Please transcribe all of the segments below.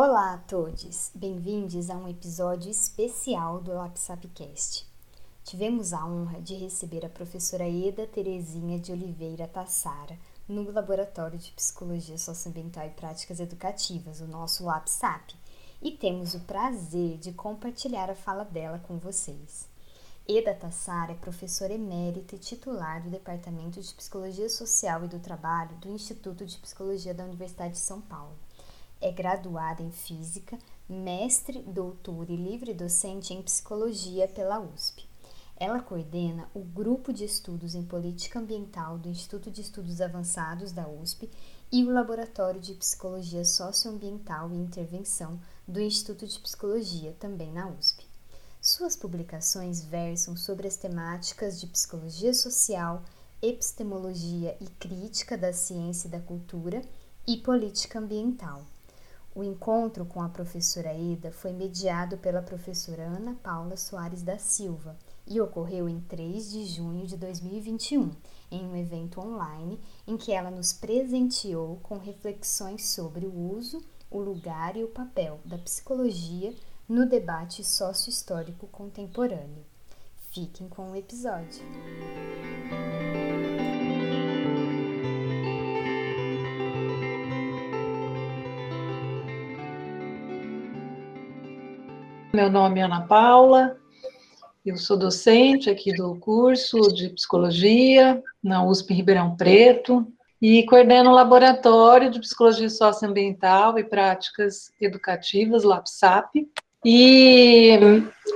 Olá a todos, bem-vindos a um episódio especial do LapSapcast. Tivemos a honra de receber a professora Eda Terezinha de Oliveira Tassara no Laboratório de Psicologia Socioambiental e Práticas Educativas, o nosso LapSap, e temos o prazer de compartilhar a fala dela com vocês. Eda Tassara é professora emérita e titular do Departamento de Psicologia Social e do Trabalho do Instituto de Psicologia da Universidade de São Paulo é graduada em Física, mestre, doutora e livre docente em Psicologia pela USP. Ela coordena o Grupo de Estudos em Política Ambiental do Instituto de Estudos Avançados da USP e o Laboratório de Psicologia Socioambiental e Intervenção do Instituto de Psicologia, também na USP. Suas publicações versam sobre as temáticas de psicologia social, epistemologia e crítica da ciência e da cultura e política ambiental. O encontro com a professora Eda foi mediado pela professora Ana Paula Soares da Silva e ocorreu em 3 de junho de 2021, em um evento online em que ela nos presenteou com reflexões sobre o uso, o lugar e o papel da psicologia no debate sócio-histórico contemporâneo. Fiquem com o episódio. Meu nome é Ana Paula, eu sou docente aqui do curso de psicologia na USP Ribeirão Preto e coordeno o laboratório de psicologia socioambiental e práticas educativas, LAPSAP. E,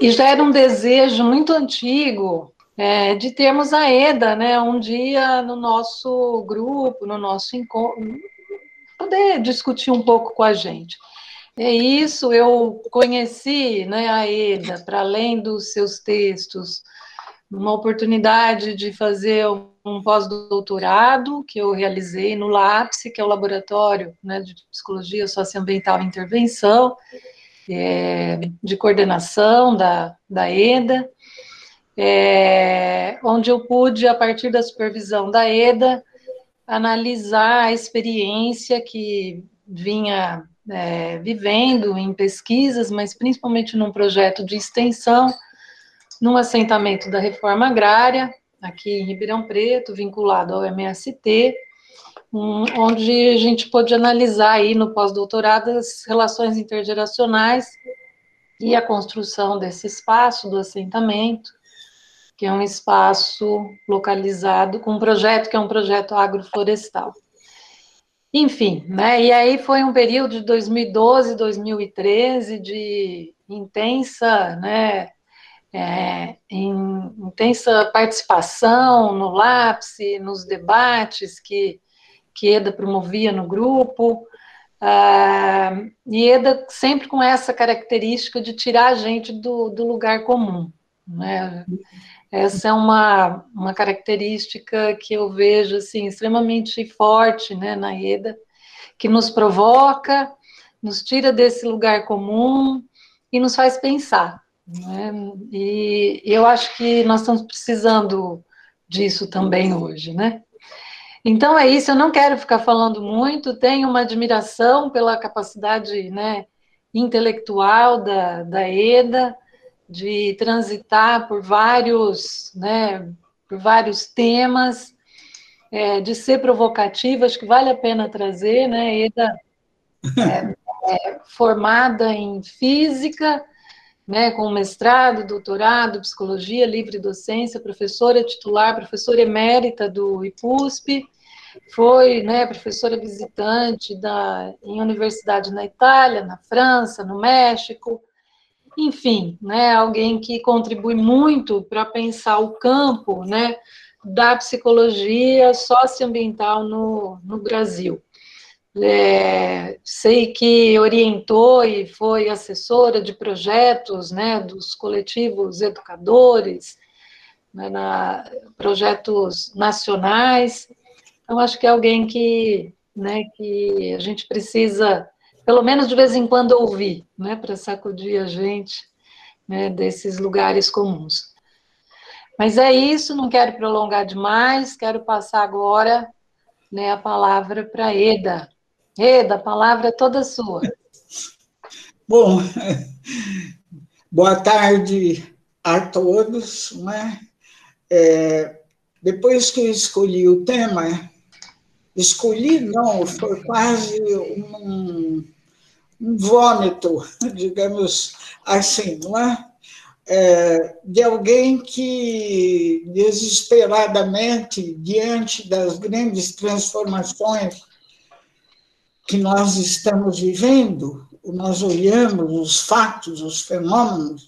e já era um desejo muito antigo é, de termos a EDA, né, um dia no nosso grupo, no nosso encontro, poder discutir um pouco com a gente. É isso, eu conheci né, a Eda, para além dos seus textos, uma oportunidade de fazer um pós-doutorado que eu realizei no LAPSE, que é o Laboratório né, de Psicologia Socioambiental e Intervenção, é, de coordenação da, da EDA, é, onde eu pude, a partir da supervisão da EDA, analisar a experiência que vinha é, vivendo em pesquisas, mas principalmente num projeto de extensão, num assentamento da reforma agrária, aqui em Ribeirão Preto, vinculado ao MST, um, onde a gente pôde analisar aí no pós-doutorado as relações intergeracionais e a construção desse espaço do assentamento, que é um espaço localizado com um projeto que é um projeto agroflorestal. Enfim, né? E aí foi um período de 2012, 2013 de intensa, né? É, intensa participação no LAPSE, nos debates que, que EDA promovia no grupo, ah, e EDA sempre com essa característica de tirar a gente do, do lugar comum. Né? Essa é uma, uma característica que eu vejo assim, extremamente forte né, na EDA, que nos provoca, nos tira desse lugar comum e nos faz pensar. Né? E eu acho que nós estamos precisando disso também hoje, né? Então é isso, eu não quero ficar falando muito, tenho uma admiração pela capacidade né, intelectual da, da EDA, de transitar por vários, né, por vários temas, é, de ser provocativa, acho que vale a pena trazer, né, Eda é, é, formada em física, né, com mestrado, doutorado, psicologia, livre docência, professora titular, professora emérita do IPUSP, foi né, professora visitante da, em universidade na Itália, na França, no México, enfim, né, alguém que contribui muito para pensar o campo né, da psicologia socioambiental no, no Brasil. É, sei que orientou e foi assessora de projetos né, dos coletivos educadores, né, na, projetos nacionais. Então, acho que é alguém que, né, que a gente precisa pelo menos de vez em quando ouvir, né, para sacudir a gente né, desses lugares comuns. Mas é isso, não quero prolongar demais, quero passar agora né, a palavra para Eda. Eda, a palavra é toda sua. Bom, boa tarde a todos. Né? É, depois que eu escolhi o tema, escolhi não, foi quase um, um vômito, digamos assim, não é? é? de alguém que desesperadamente, diante das grandes transformações que nós estamos vivendo, nós olhamos os fatos, os fenômenos,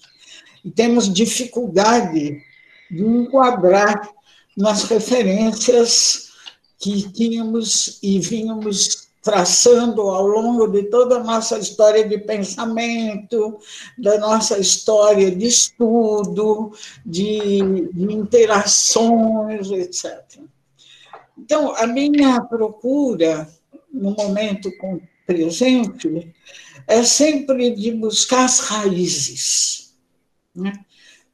e temos dificuldade de enquadrar nas referências que tínhamos e vínhamos traçando ao longo de toda a nossa história de pensamento, da nossa história de estudo, de, de interações, etc. Então, a minha procura, no momento presente, é sempre de buscar as raízes. Né?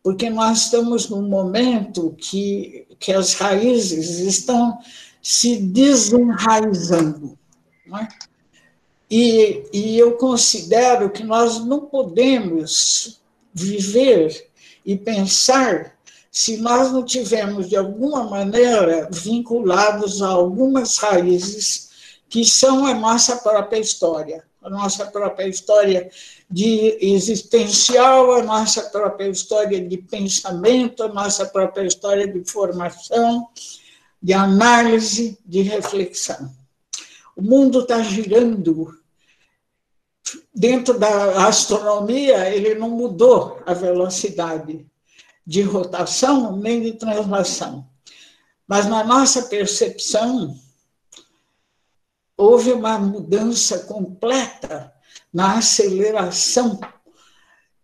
Porque nós estamos num momento que, que as raízes estão se desenraizando. Né? E, e eu considero que nós não podemos viver e pensar se nós não tivermos, de alguma maneira, vinculados a algumas raízes que são a nossa própria história a nossa própria história de existencial, a nossa própria história de pensamento, a nossa própria história de formação, de análise, de reflexão. O mundo está girando. Dentro da astronomia, ele não mudou a velocidade de rotação nem de translação. Mas na nossa percepção, houve uma mudança completa na aceleração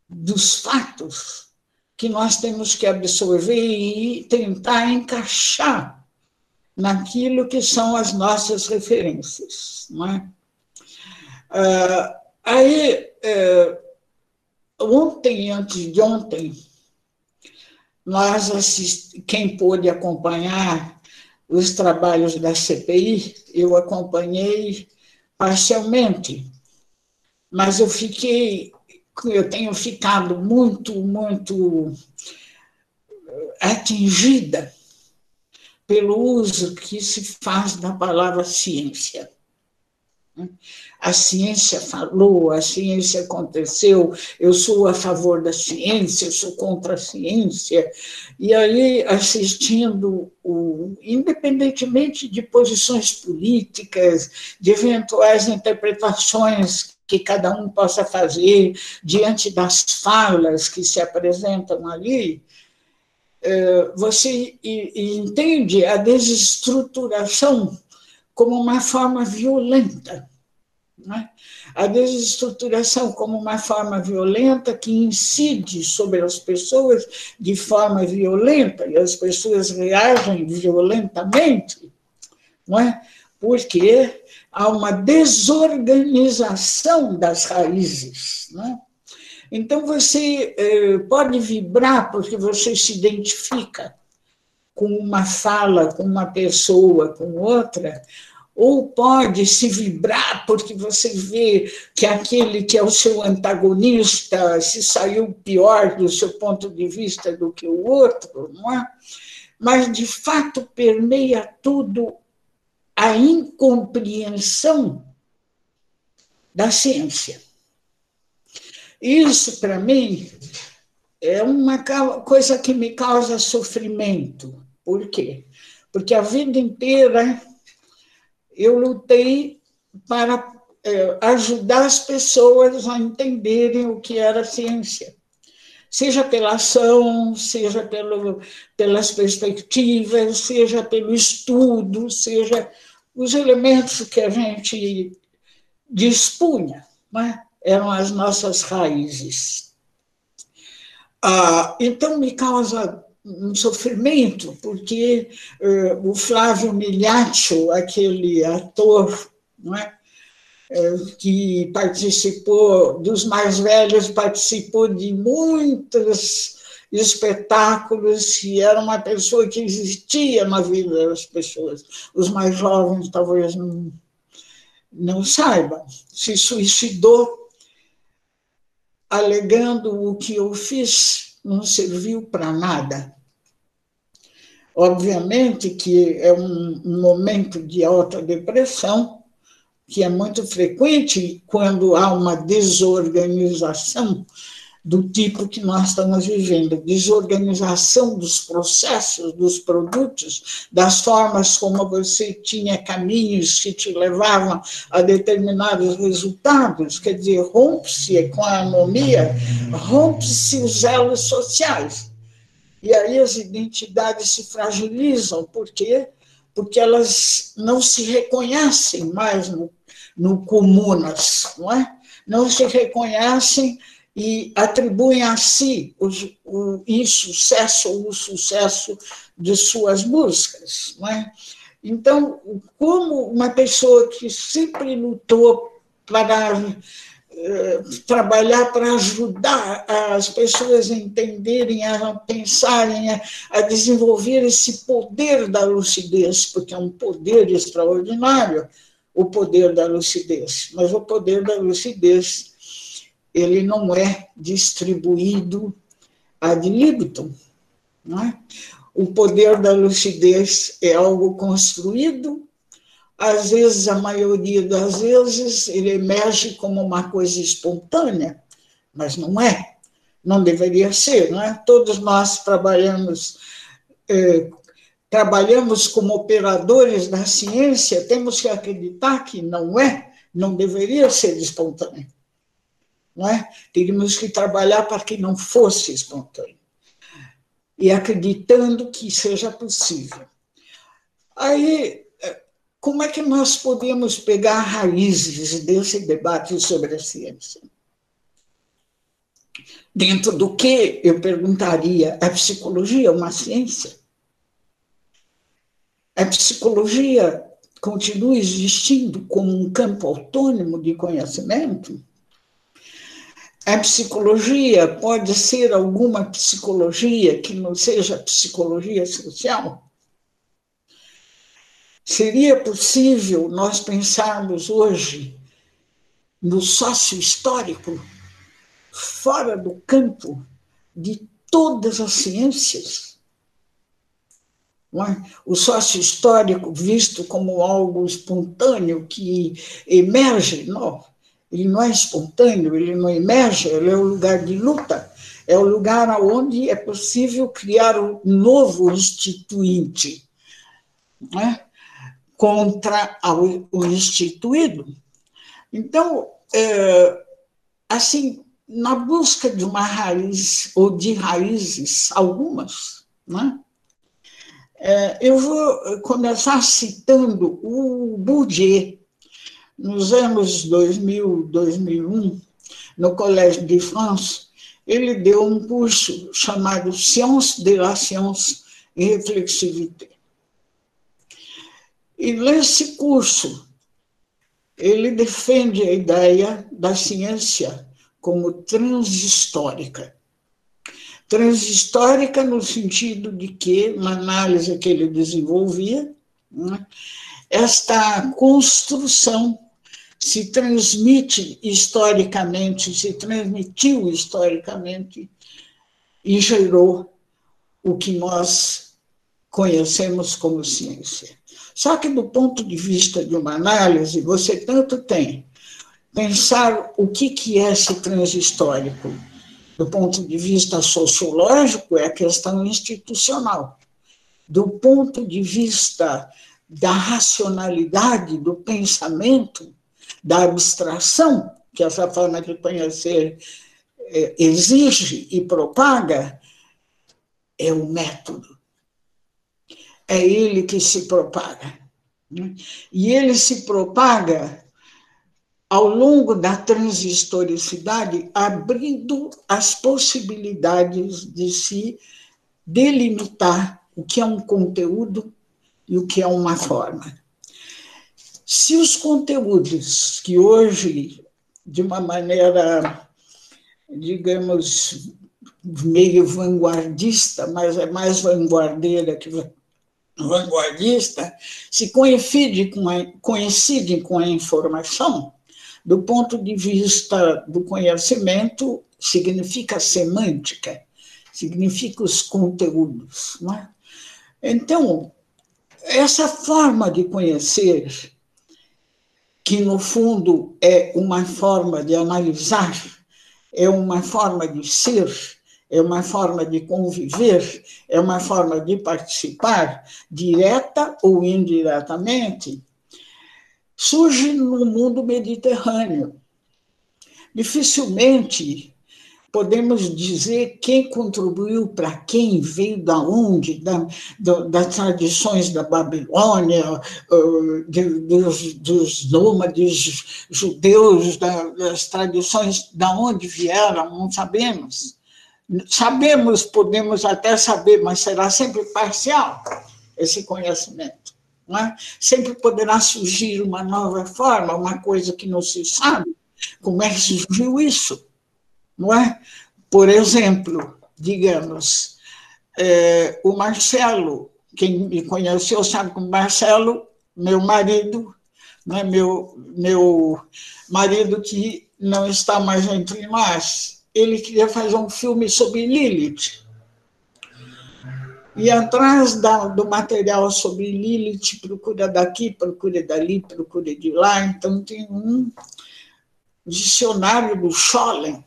dos fatos que nós temos que absorver e tentar encaixar naquilo que são as nossas referências. Não é? Ah, aí, é, ontem, antes de ontem, nós assist... quem pôde acompanhar os trabalhos da CPI, eu acompanhei parcialmente, mas eu fiquei, eu tenho ficado muito, muito atingida pelo uso que se faz da palavra ciência. A ciência falou, a ciência aconteceu, eu sou a favor da ciência, eu sou contra a ciência. E aí, assistindo, o, independentemente de posições políticas, de eventuais interpretações que cada um possa fazer diante das falas que se apresentam ali, você entende a desestruturação como uma forma violenta. Né? A desestruturação como uma forma violenta que incide sobre as pessoas de forma violenta, e as pessoas reagem violentamente, não é? porque há uma desorganização das raízes. Né? Então, você eh, pode vibrar porque você se identifica com uma fala, com uma pessoa, com outra, ou pode se vibrar porque você vê que aquele que é o seu antagonista se saiu pior do seu ponto de vista do que o outro, não é? Mas, de fato, permeia tudo a incompreensão da ciência. Isso, para mim, é uma coisa que me causa sofrimento, por quê? Porque a vida inteira eu lutei para é, ajudar as pessoas a entenderem o que era ciência, seja pela ação, seja pelo, pelas perspectivas, seja pelo estudo, seja os elementos que a gente dispunha, né? Eram as nossas raízes. Ah, então, me causa um sofrimento, porque uh, o Flávio Miliaccio, aquele ator não é? Uh, que participou, dos mais velhos, participou de muitos espetáculos e era uma pessoa que existia na vida das pessoas. Os mais jovens talvez não, não saibam. Se suicidou alegando o que eu fiz não serviu para nada. Obviamente que é um momento de alta depressão, que é muito frequente quando há uma desorganização do tipo que nós estamos vivendo, desorganização dos processos, dos produtos, das formas como você tinha caminhos que te levavam a determinados resultados, quer dizer, rompe-se com a anomia, rompe-se os elos sociais. E aí as identidades se fragilizam, por quê? Porque elas não se reconhecem mais no, no comunas, não é? Não se reconhecem e atribuem a si o, o insucesso ou o sucesso de suas buscas. Não é? Então, como uma pessoa que sempre lutou para eh, trabalhar para ajudar as pessoas a entenderem, a pensarem, a, a desenvolver esse poder da lucidez, porque é um poder extraordinário, o poder da lucidez, mas o poder da lucidez ele não é distribuído ad libitum. É? O poder da lucidez é algo construído, às vezes, a maioria das vezes, ele emerge como uma coisa espontânea, mas não é, não deveria ser, não é? Todos nós trabalhamos, eh, trabalhamos como operadores da ciência, temos que acreditar que não é, não deveria ser espontâneo é? Teríamos que trabalhar para que não fosse espontâneo. E acreditando que seja possível. Aí, como é que nós podemos pegar raízes desse debate sobre a ciência? Dentro do que eu perguntaria, a psicologia é uma ciência? A psicologia continua existindo como um campo autônomo de conhecimento? A psicologia pode ser alguma psicologia que não seja psicologia social? Seria possível nós pensarmos hoje no sócio histórico fora do campo de todas as ciências? É? O sócio histórico visto como algo espontâneo que emerge, não ele não é espontâneo, ele não emerge, ele é o lugar de luta, é o lugar onde é possível criar um novo instituinte né, contra o instituído. Então, é, assim, na busca de uma raiz, ou de raízes, algumas, né, é, eu vou começar citando o Bourdieu, nos anos 2000, 2001, no Colégio de France, ele deu um curso chamado Science de la Science e Reflexivité. E nesse curso, ele defende a ideia da ciência como transhistórica. Transhistórica no sentido de que, na análise que ele desenvolvia, né, esta construção se transmite historicamente, se transmitiu historicamente e gerou o que nós conhecemos como ciência. Só que, do ponto de vista de uma análise, você tanto tem pensar o que, que é esse transhistórico. Do ponto de vista sociológico, é a questão institucional. Do ponto de vista da racionalidade, do pensamento, da abstração que essa forma de conhecer é, exige e propaga, é o método. É ele que se propaga. Né? E ele se propaga ao longo da transhistoricidade, abrindo as possibilidades de se delimitar o que é um conteúdo e o que é uma forma. Se os conteúdos que hoje, de uma maneira, digamos, meio vanguardista, mas é mais vanguardeira que vanguardista, se coincidem com a, com a informação, do ponto de vista do conhecimento, significa semântica, significa os conteúdos. É? Então, essa forma de conhecer, que no fundo é uma forma de analisar, é uma forma de ser, é uma forma de conviver, é uma forma de participar, direta ou indiretamente, surge no mundo mediterrâneo. Dificilmente podemos dizer quem contribuiu para quem, veio da onde, da, das tradições da Babilônia, de, dos, dos nômades judeus, das tradições da onde vieram, não sabemos. Sabemos, podemos até saber, mas será sempre parcial esse conhecimento. É? Sempre poderá surgir uma nova forma, uma coisa que não se sabe. Como é que surgiu isso? Não é? Por exemplo, digamos, é, o Marcelo, quem me conheceu sabe que o Marcelo, meu marido, né, meu, meu marido que não está mais entre nós, ele queria fazer um filme sobre Lilith. E atrás da, do material sobre Lilith, procura daqui, procura dali, procura de lá. Então, tem um dicionário do Scholem,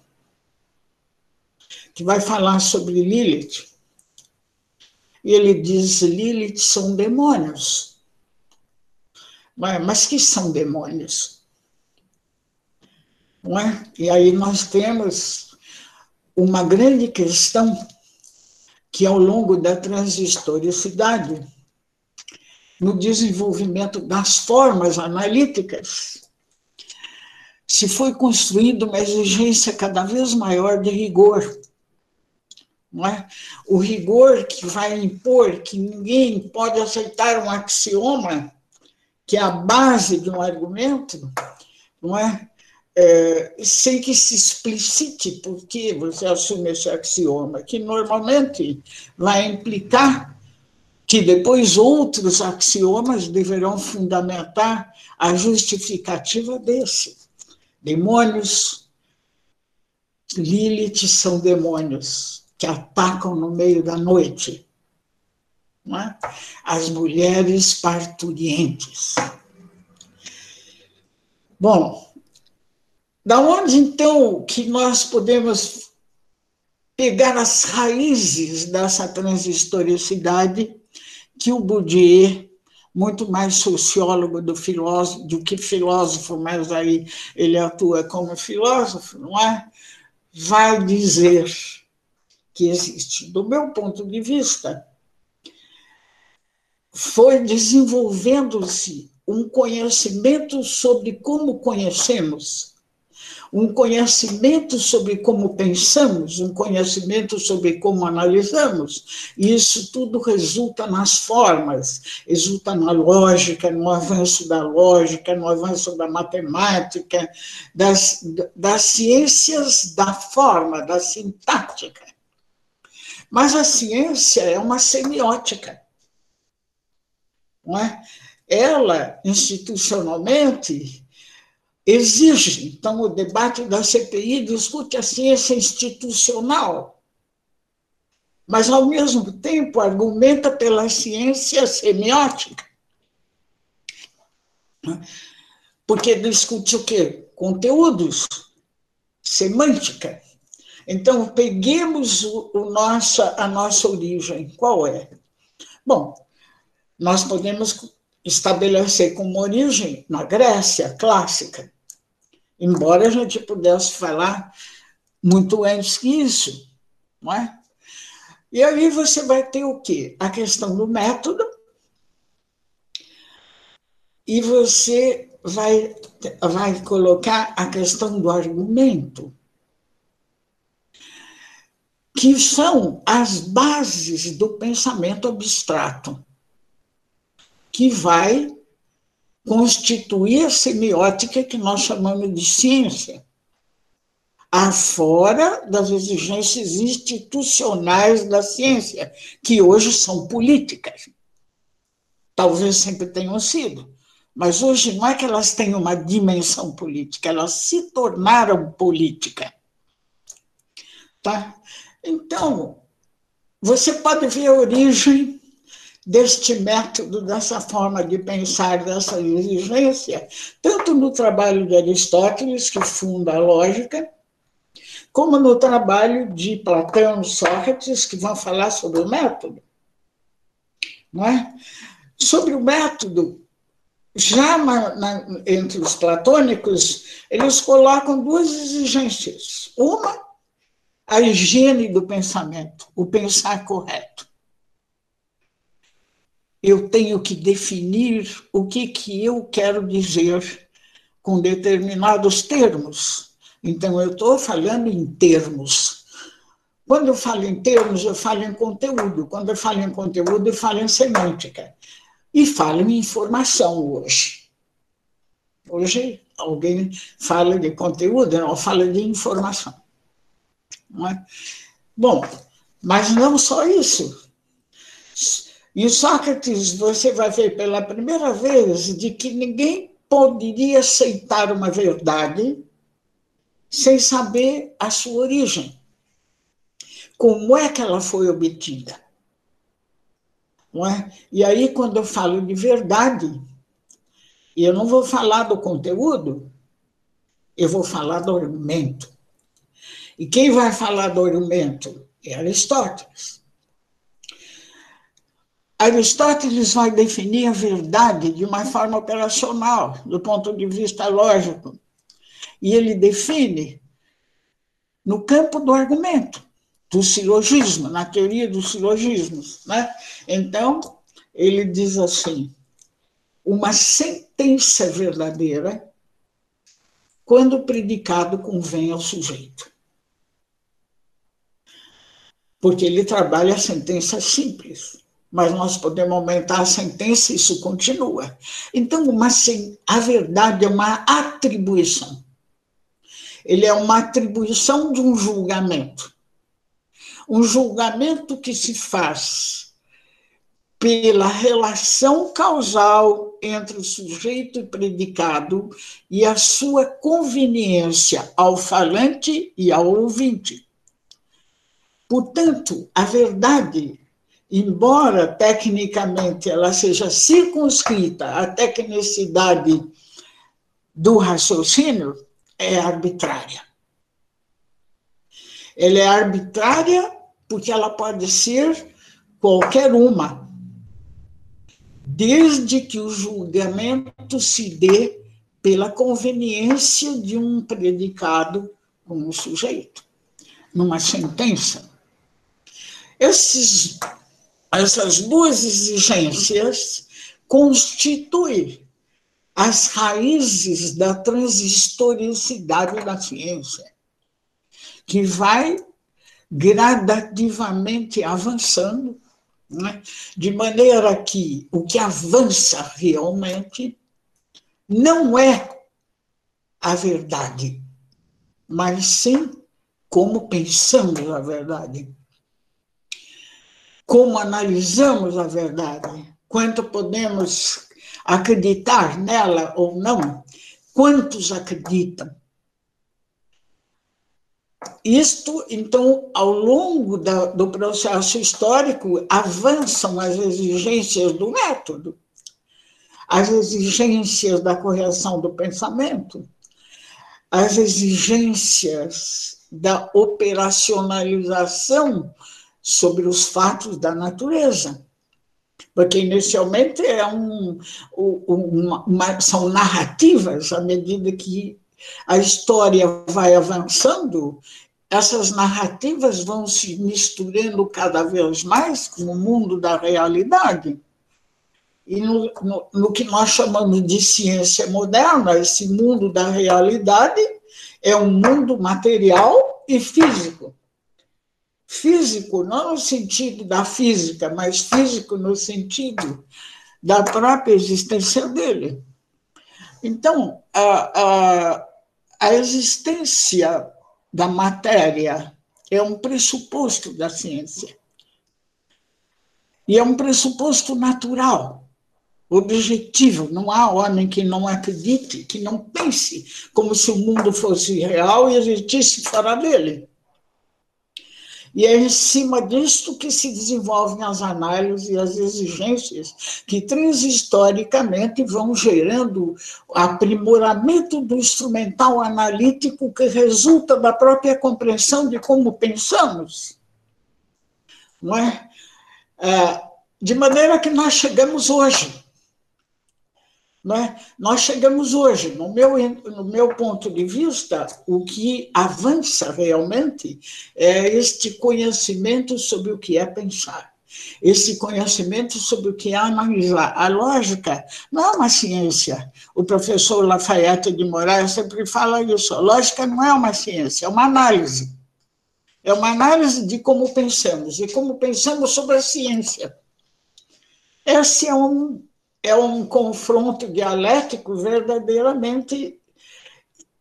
que vai falar sobre Lilith. E ele diz: Lilith são demônios. Mas que são demônios? Não é? E aí nós temos uma grande questão que ao longo da transhistoricidade, no desenvolvimento das formas analíticas, se foi construindo uma exigência cada vez maior de rigor. É? O rigor que vai impor que ninguém pode aceitar um axioma, que é a base de um argumento, não é? é, sem que se explicite por que você assume esse axioma, que normalmente vai implicar que depois outros axiomas deverão fundamentar a justificativa desse. Demônios, Lilith são demônios que atacam no meio da noite. É? As mulheres parturientes. Bom, da onde, então, que nós podemos pegar as raízes dessa transhistoricidade que o Bourdieu, muito mais sociólogo do, filósofo, do que filósofo, mas aí ele atua como filósofo, não é? Vai dizer que existe. Do meu ponto de vista, foi desenvolvendo-se um conhecimento sobre como conhecemos um conhecimento sobre como pensamos, um conhecimento sobre como analisamos. E isso tudo resulta nas formas, resulta na lógica, no avanço da lógica, no avanço da matemática, das, das ciências da forma, da sintática. Mas a ciência é uma semiótica. Não é? Ela, institucionalmente, exige. Então, o debate da CPI discute a ciência institucional, mas, ao mesmo tempo, argumenta pela ciência semiótica. Porque discute o quê? Conteúdos, semântica. Então, peguemos o, o nossa, a nossa origem. Qual é? Bom, nós podemos estabelecer como origem na Grécia clássica embora a gente pudesse falar muito antes que isso, não é? E aí você vai ter o quê? A questão do método, e você vai, vai colocar a questão do argumento, que são as bases do pensamento abstrato, que vai constituir a semiótica que nós chamamos de ciência, afora das exigências institucionais da ciência, que hoje são políticas. Talvez sempre tenham sido, Mas hoje não é que elas têm uma dimensão política, elas se tornaram política. Tá? Então, você pode ver a origem deste método, dessa forma de pensar, dessa exigência, tanto no trabalho de Aristóteles, que funda a lógica, como no trabalho de Platão Sócrates, que vão falar sobre o método. Não é? Sobre o método, já na, na, entre os platônicos, eles colocam duas exigências. Uma, a higiene do pensamento, o pensar correto. Eu tenho que definir o que, que eu quero dizer com determinados termos. Então, eu estou falando em termos. Quando eu falo em termos, eu falo em conteúdo. Quando eu falo em conteúdo, eu falo em semântica. E falo em informação hoje. Hoje, alguém fala de conteúdo, não fala de informação. É? Bom, mas não só isso. Em Sócrates, você vai ver pela primeira vez de que ninguém poderia aceitar uma verdade sem saber a sua origem. Como é que ela foi obtida? Não é? E aí, quando eu falo de verdade, eu não vou falar do conteúdo, eu vou falar do argumento. E quem vai falar do argumento? É Aristóteles. Aristóteles vai definir a verdade de uma forma operacional, do ponto de vista lógico. E ele define no campo do argumento, do silogismo, na teoria dos silogismos. Né? Então, ele diz assim: uma sentença verdadeira quando o predicado convém ao sujeito porque ele trabalha a sentença simples. Mas nós podemos aumentar a sentença e isso continua. Então, uma, a verdade é uma atribuição. Ele é uma atribuição de um julgamento. Um julgamento que se faz pela relação causal entre o sujeito e predicado e a sua conveniência ao falante e ao ouvinte. Portanto, a verdade, embora tecnicamente ela seja circunscrita à tecnicidade do raciocínio, é arbitrária. Ela é arbitrária porque ela pode ser qualquer uma, desde que o julgamento se dê pela conveniência de um predicado com o sujeito, numa sentença. Esses, essas duas exigências constituem as raízes da transistoricidade da ciência, que vai gradativamente avançando, né? de maneira que o que avança realmente não é a verdade, mas sim como pensamos a verdade como analisamos a verdade, quanto podemos acreditar nela ou não, quantos acreditam. Isto, então, ao longo da, do processo histórico, avançam as exigências do método, as exigências da correção do pensamento, as exigências da operacionalização sobre os fatos da natureza. Porque inicialmente é um, uma, uma, são narrativas, à medida que a história vai avançando, essas narrativas vão se misturando cada vez mais com o mundo da realidade. E no, no, no, que nós chamamos de ciência moderna, esse mundo da realidade é um mundo material e físico físico, não no sentido da física, mas físico no sentido da própria existência dele. Então, a, a, a existência da matéria é um pressuposto da ciência. E é um pressuposto natural. objetivo. Não há homem que não acredite, que não pense como se o mundo fosse real e existisse fora dele. E é em cima disto que se desenvolvem as análises e as exigências que transhistoricamente vão gerando aprimoramento do instrumental analítico que resulta da própria compreensão de como pensamos. Não é? é de maneira que nós chegamos hoje né? Nós chegamos hoje, no meu, no meu ponto de vista, o que avança realmente é este conhecimento sobre o que é pensar, esse conhecimento sobre o que é analisar. A lógica não é uma ciência. O professor Lafayette de Moraes sempre fala isso. A lógica não é uma ciência, é uma análise. É uma análise de como pensamos e como pensamos sobre a ciência. Esse é um é um confronto dialético verdadeiramente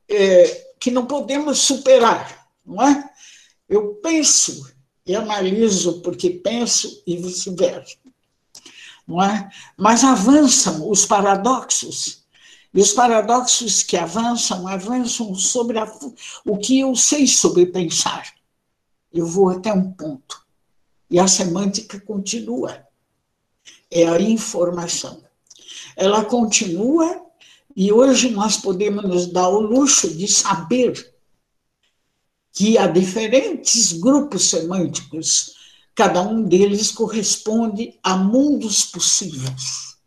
é, que não podemos superar, não é? Eu penso e analiso porque penso e vice-versa, não é? Mas avançam os paradoxos e os paradoxos que avançam avançam sobre a, o que eu sei sobre pensar. Eu vou até um ponto e a semântica continua. É a informação ela continua e hoje nós podemos nos dar o luxo de saber que há diferentes grupos semânticos, cada um deles corresponde a mundos possíveis.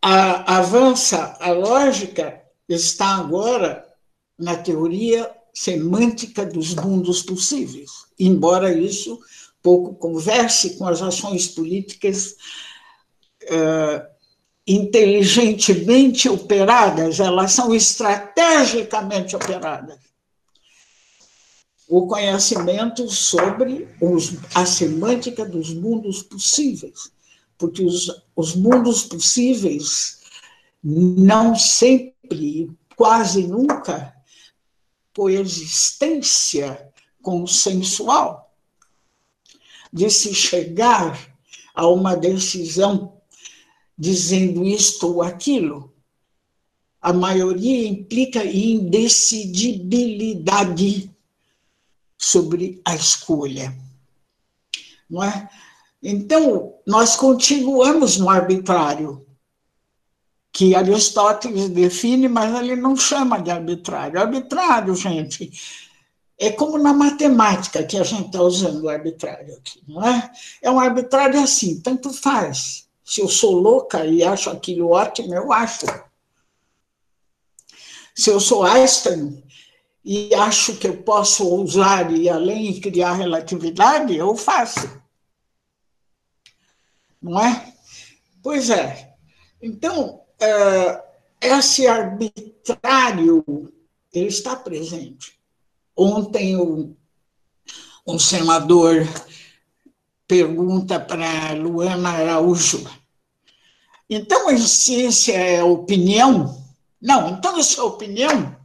A, avança a lógica está agora na teoria semântica dos mundos possíveis, embora isso pouco converse com as ações políticas uh, inteligentemente operadas, elas são estrategicamente operadas. O conhecimento sobre os, a semântica dos mundos possíveis, porque os, os mundos possíveis não sempre, quase nunca, coexistência consensual, de se chegar a uma decisão dizendo isto ou aquilo, a maioria implica indecidibilidade sobre a escolha. Não é? Então, nós continuamos no arbitrário, que Aristóteles define, mas ele não chama de arbitrário. Arbitrário, gente, é como na matemática que a gente está usando o arbitrário aqui, não é? É um arbitrário assim, tanto faz. Se eu sou louca e acho aquilo ótimo, eu acho. Se eu sou Einstein e acho que eu posso usar e além e criar relatividade, eu faço. Não é? Pois é. Então, é, esse arbitrário, ele está presente. Ontem, um senador pergunta para Luana Araújo. Então, a ciência é opinião? Não, então essa é opinião.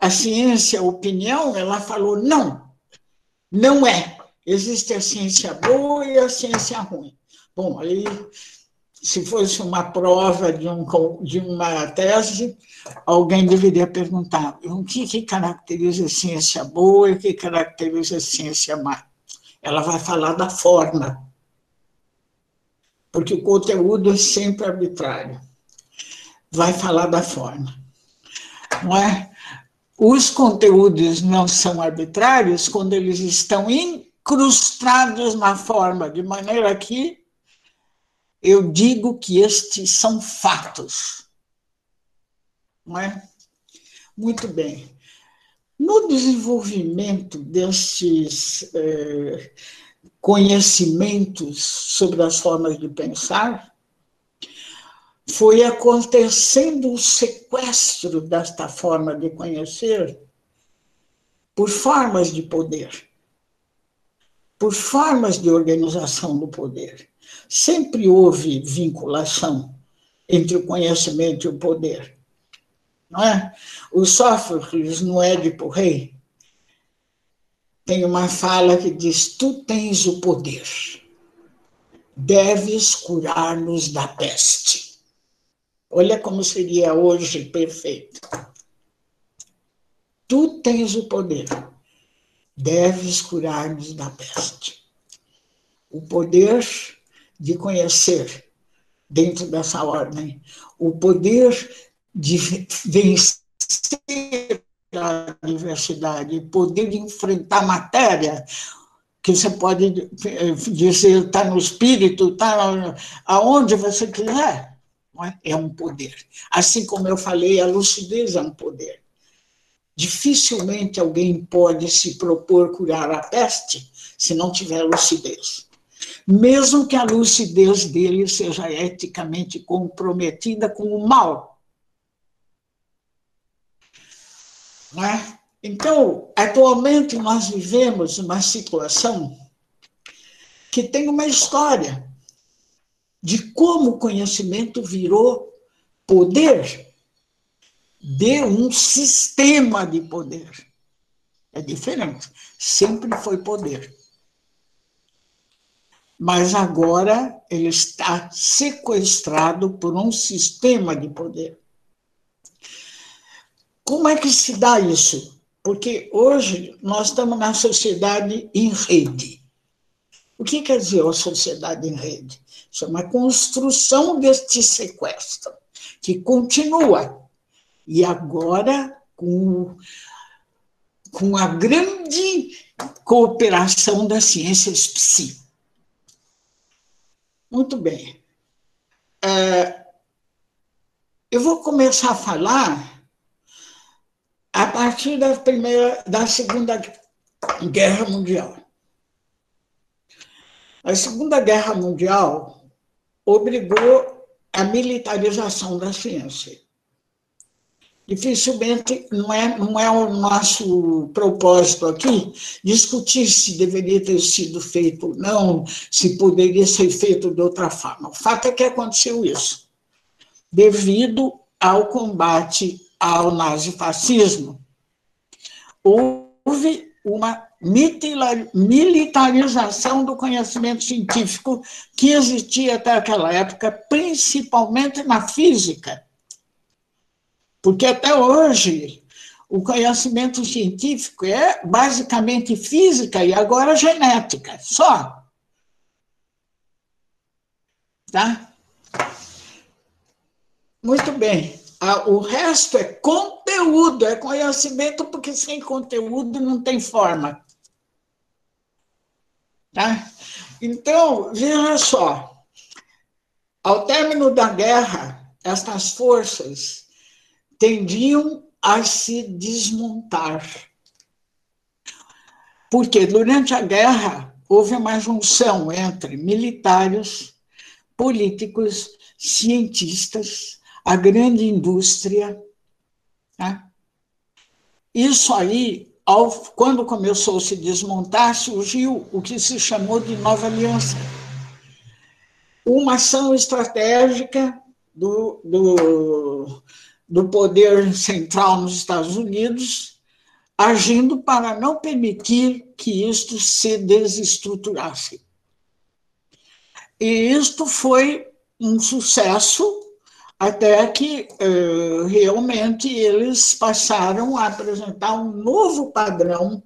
A ciência é opinião, ela falou não, não é. Existe a ciência boa e a ciência ruim. Bom, aí, se fosse uma prova de, um, de uma tese, alguém deveria perguntar o que, que caracteriza a ciência boa e o que caracteriza a ciência má ela vai falar da forma, porque o conteúdo é sempre arbitrário. Vai falar da forma. Não é? Os conteúdos não são arbitrários quando eles estão incrustados na forma, de maneira que eu digo que estes são fatos. Não é? Muito bem. No desenvolvimento destes eh, conhecimentos sobre as formas de pensar, foi acontecendo o sequestro desta forma de conhecer por formas de poder, por formas de organização do poder. Sempre houve vinculação entre o conhecimento e o poder não é? O Sófocles, no Édipo Rei, tem uma fala que diz: Tu tens o poder. deves curar-nos da peste. Olha como seria hoje perfeito. Tu tens o poder, deves curar-nos da peste. O poder de conhecer, dentro dessa ordem, o poder de vencer a diversidade, poder de enfrentar matéria, que você pode eh, dizer está no espírito, está aonde você quiser, é? é um poder. Assim como eu falei, a lucidez é um poder. Dificilmente alguém pode se propor curar a peste se não tiver lucidez. Mesmo que a lucidez dele seja eticamente comprometida com o mal. Não é? Então, atualmente nós vivemos uma situação que tem uma história de como o conhecimento virou poder de um sistema de poder. É diferente. Sempre foi poder. Mas agora ele está sequestrado por um sistema de poder. Como é que se dá isso? Porque hoje nós estamos na sociedade em rede. O que quer dizer a sociedade em rede? Isso é uma construção deste sequestro, que continua. E agora, com, com a grande cooperação das ciências psi. Muito bem. É, eu vou começar a falar a partir da primeira, da Segunda Guerra Mundial. A Segunda Guerra Mundial obrigou a militarização da ciência. Dificilmente não é, não é o nosso propósito aqui discutir se deveria ter sido feito ou não, se poderia ser feito de outra forma. O fato é que aconteceu isso, devido ao combate ao nazifascismo, houve uma militarização do conhecimento científico que existia até aquela época, principalmente na física. Porque até hoje o conhecimento científico é basicamente física e agora genética, só. Tá? Muito bem o resto é conteúdo, é conhecimento, porque sem conteúdo não tem forma. Tá? Então, veja só, ao término da guerra, estas forças tendiam a se desmontar. Porque durante a guerra houve uma junção entre militares, políticos, cientistas, a grande indústria. Né? Isso aí, ao, quando começou a se desmontar, surgiu o que se chamou de Nova Aliança. Uma ação estratégica do, do, do poder central nos Estados Unidos, agindo para não permitir que isto se desestruturasse. E isto foi um sucesso até que uh, realmente eles passaram a apresentar um novo padrão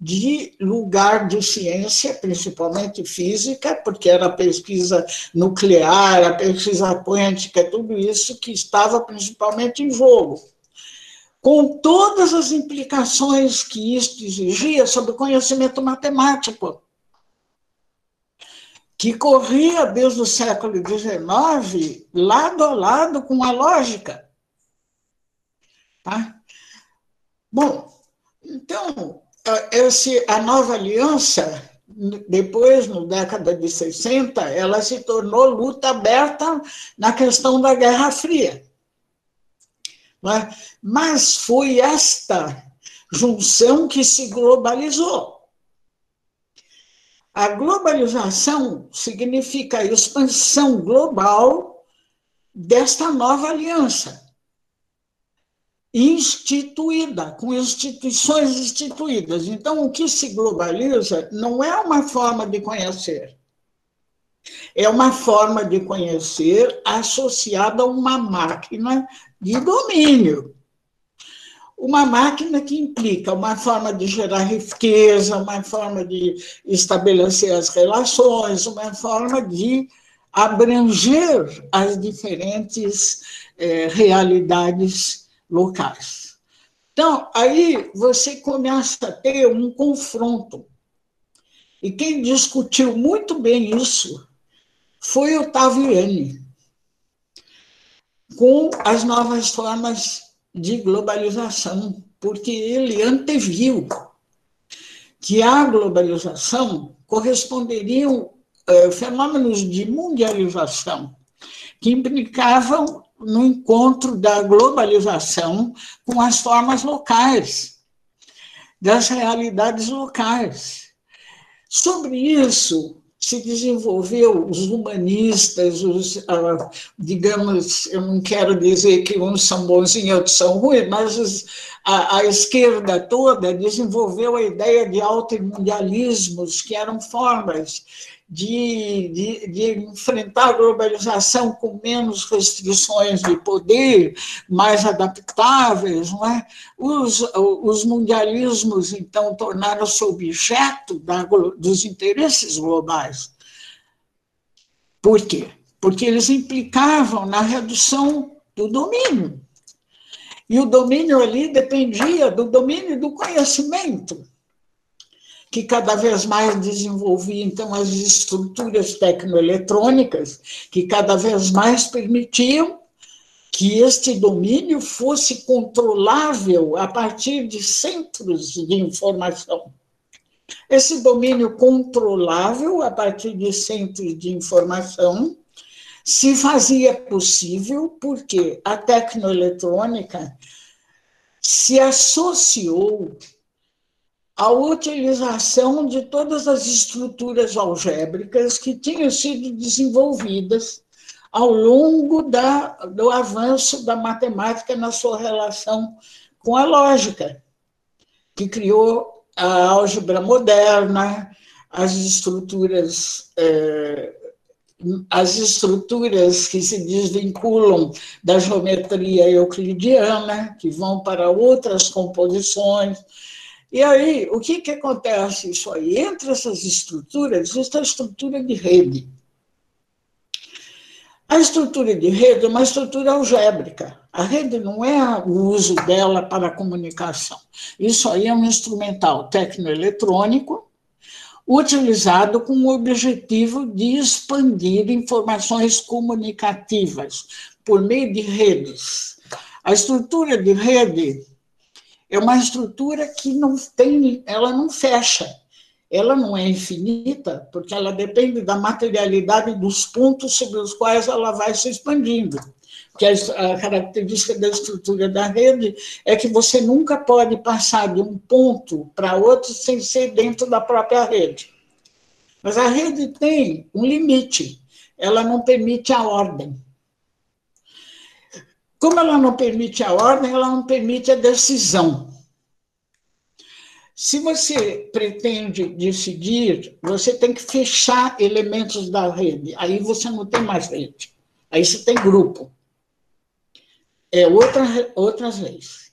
de lugar de ciência, principalmente física, porque era a pesquisa nuclear, a pesquisa quântica, tudo isso que estava principalmente em jogo. Com todas as implicações que isso exigia sobre o conhecimento matemático que corria desde o século XIX lado a lado com a lógica. Tá? Bom, então, esse, a nova aliança, depois, na década de 60, ela se tornou luta aberta na questão da Guerra Fria. É? Mas foi esta junção que se globalizou. A globalização significa a expansão global desta nova aliança, instituída, com instituições instituídas. Então, o que se globaliza não é uma forma de conhecer, é uma forma de conhecer associada a uma máquina de domínio. Uma máquina que implica uma forma de gerar riqueza, uma forma de estabelecer as relações, uma forma de abranger as diferentes é, realidades locais. Então, aí você começa a ter um confronto. E quem discutiu muito bem isso foi o Taviani, com as novas formas de globalização, porque ele anteviu que a globalização corresponderiam eh, fenômenos de mundialização que implicavam no encontro da globalização com as formas locais, das realidades locais. Sobre isso, se desenvolveu os humanistas, os, ah, digamos, eu não quero dizer que uns são bons e outros são ruins, mas os, a, a, esquerda toda desenvolveu a ideia de automundialismos, que eram formas de, de, de, enfrentar a globalização com menos restrições de poder, mais adaptáveis. Não é? os, os mundialismos, então, tornaram-se objeto da, dos interesses globais. Por quê? Porque eles implicavam na redução do domínio. E o domínio ali dependia do domínio do conhecimento que cada vez mais desenvolvia então as estruturas tecnoeletrônicas que cada vez mais permitiam que este domínio fosse controlável a partir de centros de informação. Esse domínio controlável a partir de centros de informação se fazia possível porque a tecnoeletrônica se associou a utilização de todas as estruturas algébricas que tinham sido desenvolvidas ao longo da, do avanço da matemática na sua relação com a lógica, que criou a álgebra moderna, as estruturas. Eh, as estruturas que se desvinculam da geometria euclidiana, que vão para outras composições, e aí, o que, que acontece isso aí? Entre essas estruturas, existe a estrutura de rede. A estrutura de rede é uma estrutura algébrica. A rede não é o uso dela para a comunicação. Isso aí é um instrumental tecnoeletrônico utilizado com o objetivo de expandir informações comunicativas por meio de redes. A estrutura de rede é uma estrutura que não tem, ela não fecha. Ela não é infinita, porque ela depende da materialidade dos pontos sobre os quais ela vai se expandindo. Porque a característica da estrutura da rede é que você nunca pode passar de um ponto para outro sem ser dentro da própria rede. Mas a rede tem um limite, ela não permite a ordem. Como ela não permite a ordem, ela não permite a decisão. Se você pretende decidir, você tem que fechar elementos da rede. Aí você não tem mais rede. Aí você tem grupo. É outra, outras leis.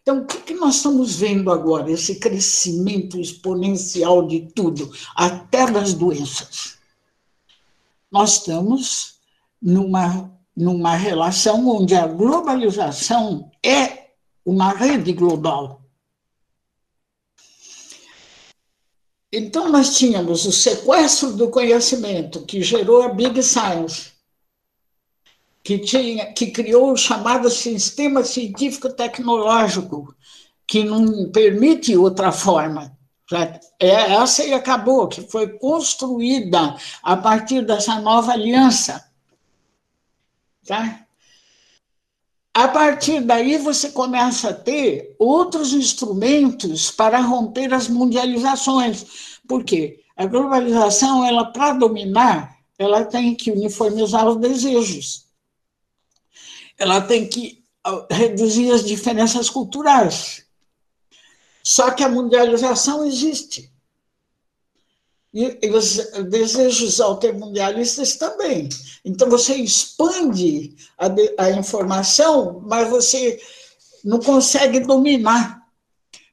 Então, o que, que nós estamos vendo agora? Esse crescimento exponencial de tudo, até das doenças. Nós estamos numa numa relação onde a globalização é uma rede global. Então, nós tínhamos o sequestro do conhecimento, que gerou a Big Science, que, tinha, que criou o chamado sistema científico-tecnológico, que não permite outra forma. É, essa aí acabou, que foi construída a partir dessa nova aliança Tá? A partir daí, você começa a ter outros instrumentos para romper as mundializações. Por quê? A globalização, ela para dominar, ela tem que uniformizar os desejos. Ela tem que ah, reduzir as diferenças culturais. Só que a mundialização existe. E, e os desejos altermundialistas também. Então, você expande a, a informação, mas você não consegue dominar,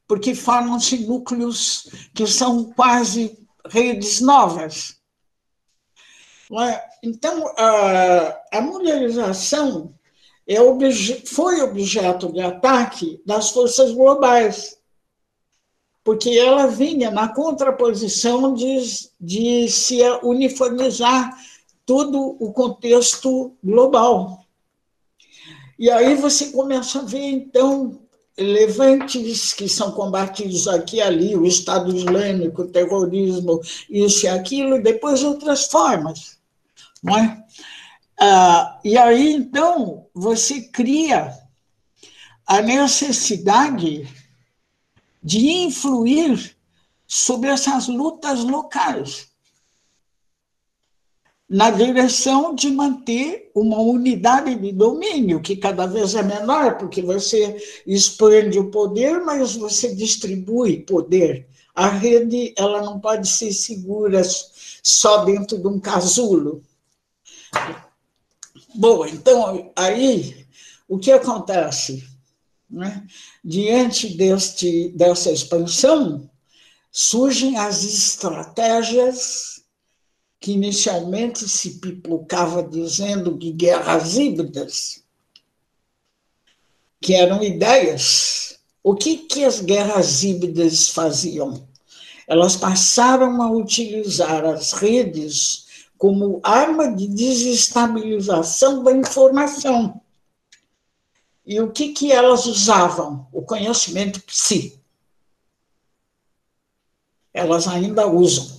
porque formam-se núcleos que são quase redes novas. É? Então, a, a mundialização é obje, foi objeto de ataque das forças globais, porque ela vinha na contraposição de, de se uniformizar todo o contexto global. E aí você começa a ver, então, levantes que são combatidos aqui e ali, o Estado Islâmico, o terrorismo, isso e aquilo, e depois outras formas. Não é? Ah, e aí, então, você cria a necessidade de influir sobre essas lutas locais na direção de manter uma unidade de domínio, que cada vez é menor, porque você expande o poder, mas você distribui poder. A rede ela não pode ser segura só dentro de um casulo. Bom, então, aí, o que acontece? Né? Diante deste, dessa expansão, surgem as estratégias que inicialmente se pipocava dizendo de guerras híbridas, que eram ideias. O que, que as guerras híbridas faziam? Elas passaram a utilizar as redes como arma de desestabilização da informação. E o que, que elas usavam? O conhecimento psi. Elas ainda usam.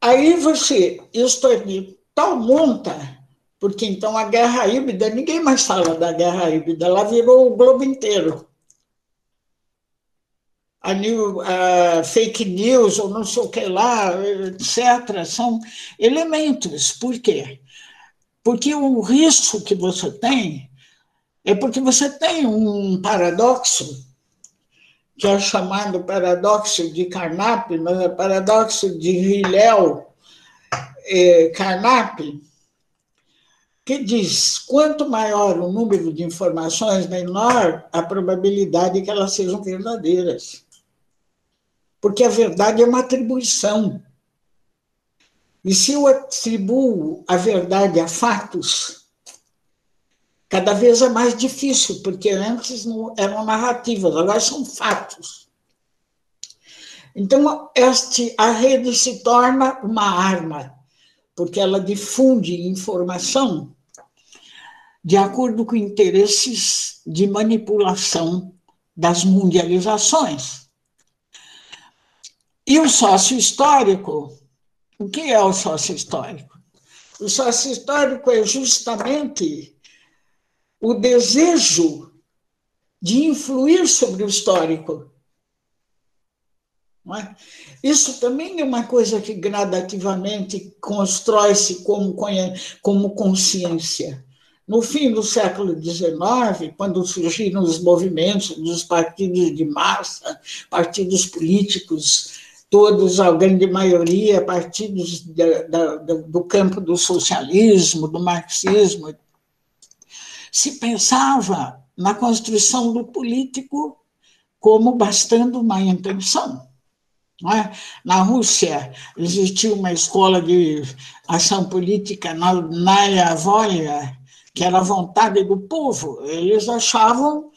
Aí você, isto é de tal monta, porque então a guerra híbrida, ninguém mais fala da guerra híbrida, ela virou o globo inteiro. A, new, a fake news, ou não sei o que lá, etc., são elementos. Por quê? Porque o risco que você tem é porque você tem um paradoxo que é chamado paradoxo de Carnap, mas é paradoxo de Hillel é, Carnap, que diz: quanto maior o número de informações, menor a probabilidade que elas sejam verdadeiras. Porque a verdade é uma atribuição. E se eu atribuo a verdade a fatos, cada vez é mais difícil, porque antes não eram narrativas, agora são fatos. Então, este, a rede se torna uma arma, porque ela difunde informação de acordo com interesses de manipulação das mundializações. E o sócio histórico, o que é o sócio histórico? O sócio histórico é justamente o desejo de influir sobre o histórico. É? Isso também é uma coisa que gradativamente constrói-se como, como consciência. No fim do século XIX, quando surgiram os movimentos dos partidos de massa, partidos políticos, todos, a grande maioria, partidos da, da, do campo do socialismo, do marxismo, se pensava na construção do político como bastando uma intenção. É? Na Rússia existia uma escola de ação política na Naya Volia, que era a vontade do povo. Eles achavam,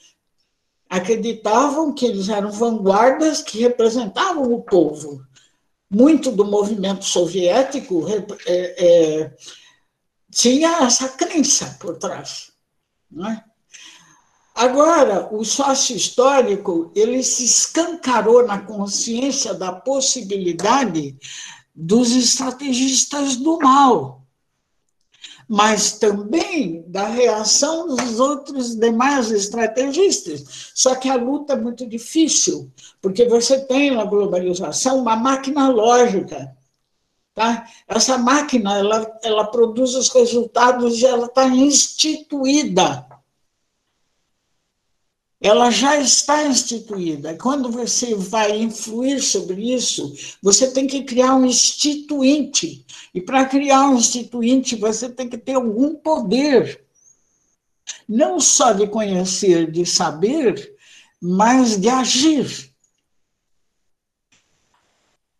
acreditavam que eles eram vanguardas que representavam o povo. Muito do movimento soviético é, é, tinha essa crença por trás. Né? Agora, o sócio histórico ele se escancarou na consciência da possibilidade dos estrategistas do mal, mas também da reação dos outros demais estrategistas. Só que a luta é muito difícil, porque você tem na globalização uma máquina lógica Tá? Essa máquina ela, ela produz os resultados e ela está instituída. Ela já está instituída. Quando você vai influir sobre isso, você tem que criar um instituinte. E para criar um instituinte, você tem que ter algum poder. Não só de conhecer, de saber, mas de agir.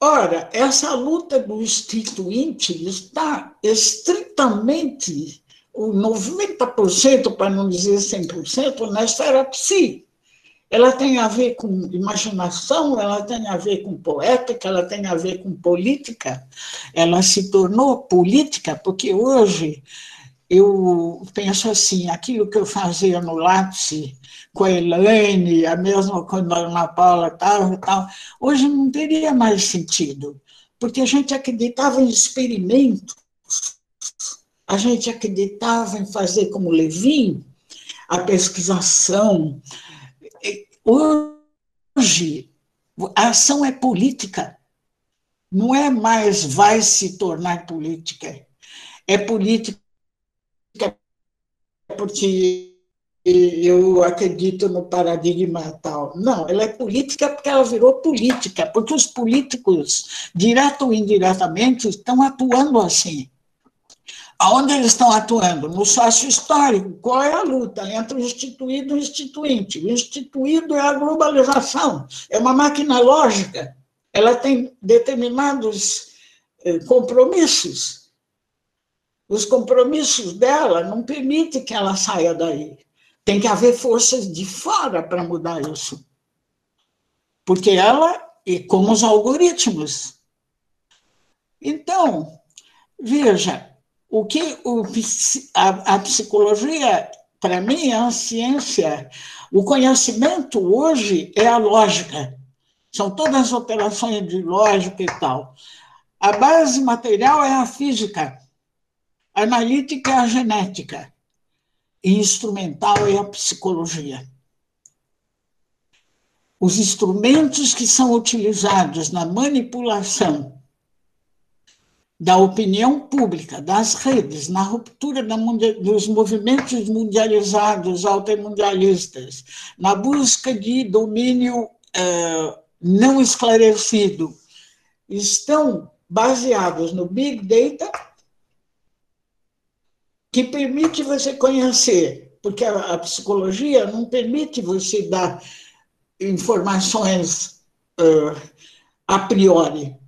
Ora, essa luta do instituinte está estritamente o 90%, para não dizer 100%, na esfera psi. Ela tem a ver com imaginação, ela tem a ver com poética, ela tem a ver com política. Ela se tornou política porque hoje eu penso assim, aquilo que eu fazia no lápis com a Elaine, a mesma quando a Ana Paula e tal, hoje não teria mais sentido, porque a gente acreditava em experimentos a gente acreditava em fazer como Levin, a pesquisação. Hoje, a ação é política. Não é mais vai se tornar política. É política porque eu acredito no paradigma tal. Não, ela é política porque ela virou política, porque os políticos, direto ou indiretamente, estão atuando assim. Aonde eles estão atuando? No sócio histórico. Qual é a luta entre o instituído e o instituinte? O instituído é a globalização, é uma máquina lógica. Ela tem determinados eh, compromissos. Os compromissos dela não permitem que ela saia daí. Tem que haver forças de fora para mudar isso. Porque ela, e como os algoritmos. Então, veja, o que o, a, a psicologia, para mim, é a ciência. O conhecimento hoje é a lógica. São todas as operações de lógica e tal. A base material é a física, a analítica é a genética, e instrumental é a psicologia. Os instrumentos que são utilizados na manipulação da opinião pública, das redes, na ruptura dos movimentos mundializados, altermundialistas, na busca de domínio uh, não esclarecido, estão baseados no Big Data, que permite você conhecer, porque a, a psicologia não permite você dar informações uh, a priori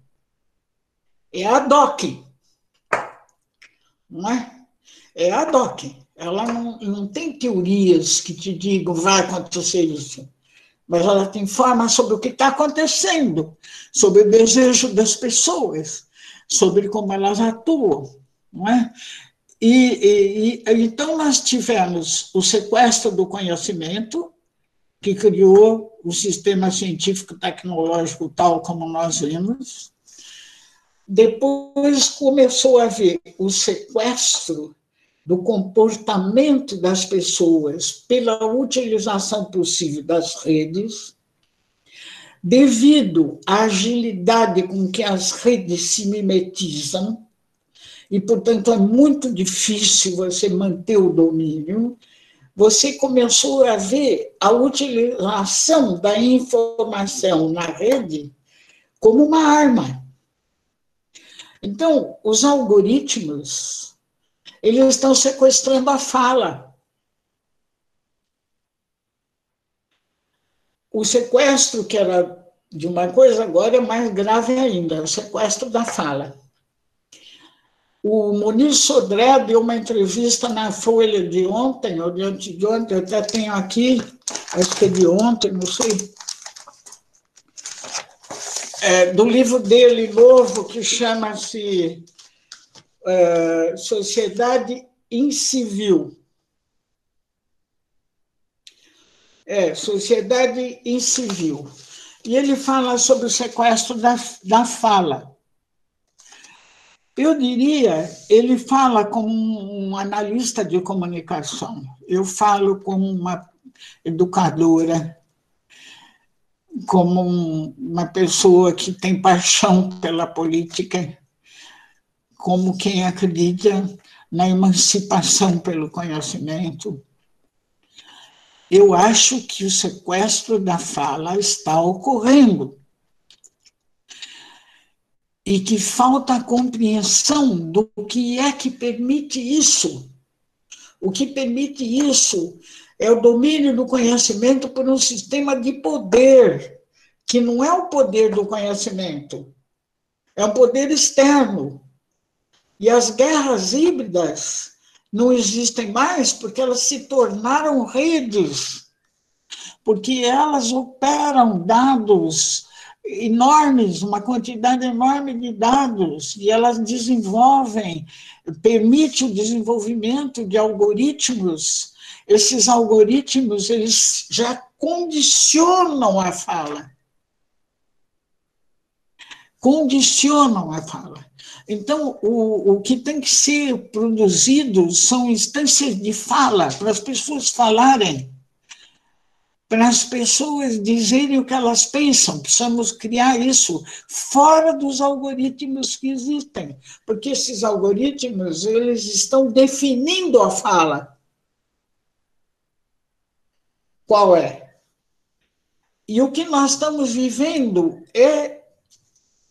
é a DOC. Não é? É a DOC. Ela não, não tem teorias que te digam vai acontecer isso, mas ela te informa sobre o que está acontecendo, sobre o desejo das pessoas, sobre como elas atuam. Não é? E, e, e, então nós tivemos o sequestro do conhecimento, que criou o sistema científico tecnológico tal como nós vimos, depois começou a haver o sequestro do comportamento das pessoas pela utilização possível das redes, devido à agilidade com que as redes se mimetizam, e, portanto, é muito difícil você manter o domínio, você começou a ver a utilização da informação na rede como uma arma então, os algoritmos, eles estão sequestrando a fala. O sequestro, que era de uma coisa, agora é mais grave ainda, o sequestro da fala. O Muniz Sodré deu uma entrevista na Folha de ontem, ou de de ontem, eu até tenho aqui, acho que é de ontem, não sei, é, do livro dele novo, que chama-se é, Sociedade Incivil. É, Sociedade Incivil. E ele fala sobre o sequestro da, da fala. Eu diria, ele fala como um analista de comunicação, eu falo como uma educadora, como um, uma pessoa que tem paixão pela política, como quem acredita na emancipação pelo conhecimento. eu acho que o sequestro da fala está ocorrendo. E que falta a compreensão do que é que permite isso. O que permite isso é o domínio do conhecimento por um sistema de poder, que não é o poder do conhecimento, é um poder externo. E as guerras híbridas não existem mais porque elas se tornaram redes, porque elas operam dados enormes, uma quantidade enorme de dados, e elas desenvolvem, permite o desenvolvimento de algoritmos. Esses algoritmos, eles já condicionam a fala. Condicionam a fala. Então, o, o que tem que ser produzido são instâncias de fala, para as pessoas falarem, para as pessoas dizerem o que elas pensam. Precisamos criar isso fora dos algoritmos que existem, porque esses algoritmos eles estão definindo a fala. Qual é? E o que nós estamos vivendo é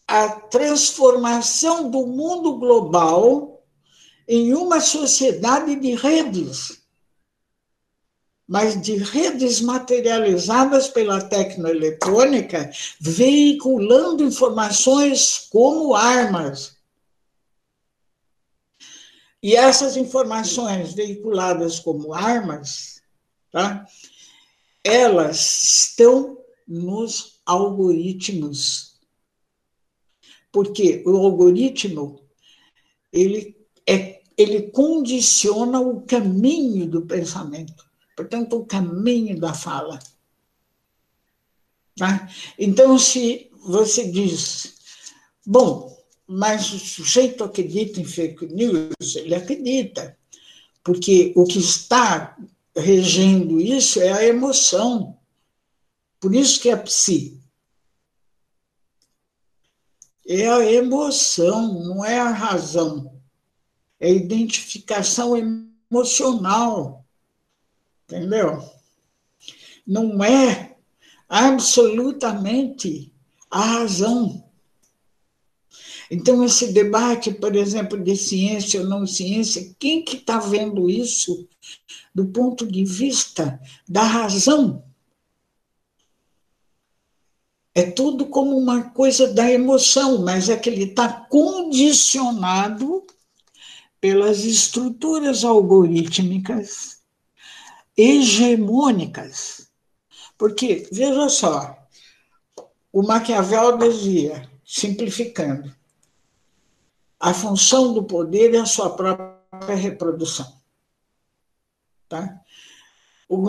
a transformação do mundo global em uma sociedade de redes, mas de redes materializadas pela tecnoeletrônica, veiculando informações como armas. E essas informações veiculadas como armas, tá? Elas estão nos algoritmos porque o algoritmo ele, é, ele condiciona o caminho do pensamento, portanto, o caminho da fala. Tá? Então, se você diz, bom, mas o sujeito acredita em fake news, ele acredita, porque o que está regendo isso é a emoção. Por isso que é psi é a emoção, não é a razão. É a identificação emocional. Entendeu? Não é absolutamente a razão. Então, esse debate, por exemplo, de ciência ou não ciência, quem que está vendo isso do ponto de vista da razão? É tudo como uma coisa da emoção, mas é que ele está condicionado pelas estruturas algorítmicas hegemônicas. Porque, veja só, o Maquiavel dizia, simplificando, a função do poder é a sua própria reprodução. Tá?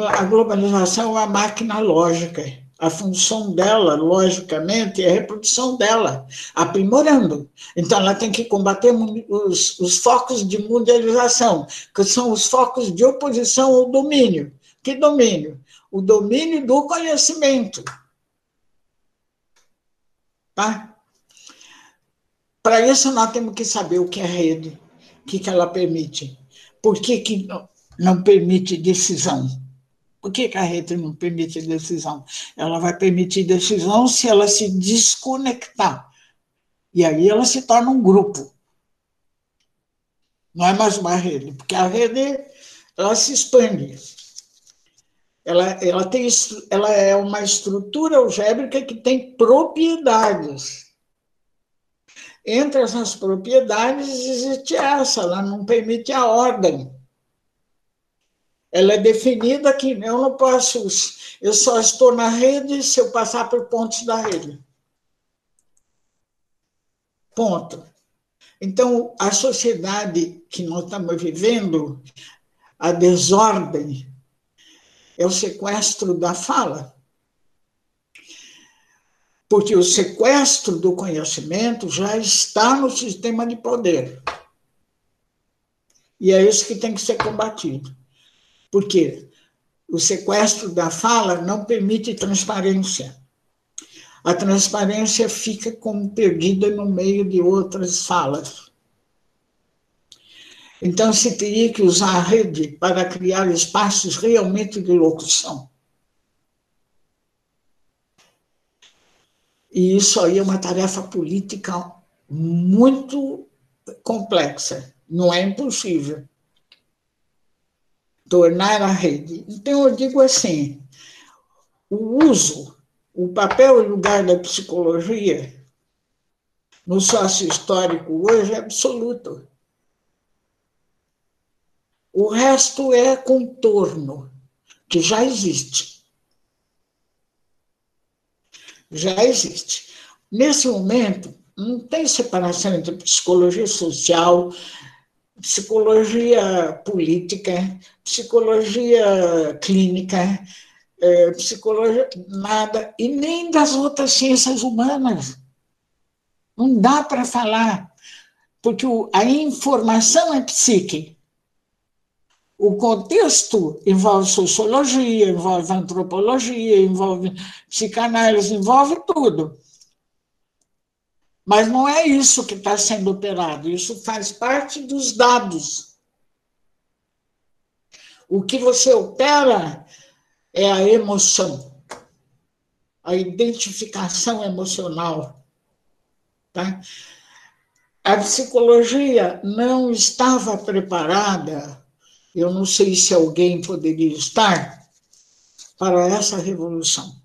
A globalização é uma máquina lógica a função dela, logicamente, é a reprodução dela, aprimorando. Então, ela tem que combater os, os focos de mundialização, que são os focos de oposição ao domínio. Que domínio? O domínio do conhecimento. Tá? Para isso, nós temos que saber o que é rede, o que, que ela permite, por que, que não permite decisão por que, a rede não permite decisão? Ela vai permitir decisão se ela se desconectar. E aí ela se torna um grupo. Não é mais uma rede, porque a rede ela se expande. Ela, ela, tem, ela é uma estrutura algébrica que tem propriedades. Entre essas propriedades existe essa, ela não permite a ordem ela é definida que eu não posso, eu só estou na rede se eu passar por pontos da rede. Ponto. Então, a sociedade que nós estamos vivendo, a desordem, é o sequestro da fala. Porque o sequestro do conhecimento já está no sistema de poder. E é isso que tem que ser combatido. Porque o sequestro da fala não permite transparência. A transparência fica como perdida no meio de outras falas. Então, se teria que usar a rede para criar espaços realmente de locução. E isso aí é uma tarefa política muito complexa, não é impossível tornar a rede. Então, eu digo assim: o uso, o papel e lugar da psicologia no sócio histórico hoje é absoluto. O resto é contorno, que já existe. Já existe. Nesse momento, não tem separação entre psicologia social, psicologia política, psicologia clínica, é, psicologia, nada, e nem das outras ciências humanas. Não dá para falar, porque a informação é psique. O contexto envolve sociologia, envolve antropologia, envolve psicanálise, envolve tudo. Mas não é isso que está sendo operado, isso faz parte dos dados. O que você opera é a emoção, a identificação emocional. Tá? A psicologia não estava preparada, eu não sei se alguém poderia estar, para essa revolução.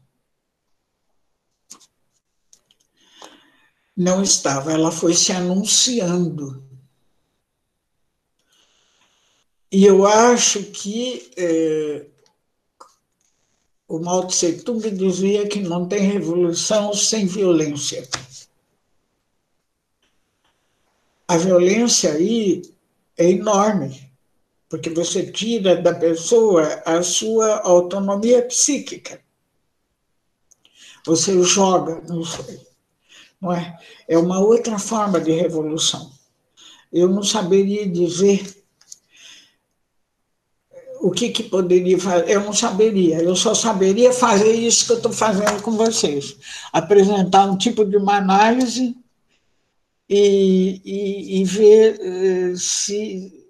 Não estava, ela foi se anunciando. E eu acho que é, o Mao Tse Tung dizia que não tem revolução sem violência. a violência aí é enorme, porque você tira da pessoa a sua autonomia psíquica. Você joga, não sei. Não é? é uma outra forma de revolução. Eu não saberia dizer o que, que poderia fazer, eu não saberia, eu só saberia fazer isso que eu estou fazendo com vocês, apresentar um tipo de uma análise e, e, e ver uh, se,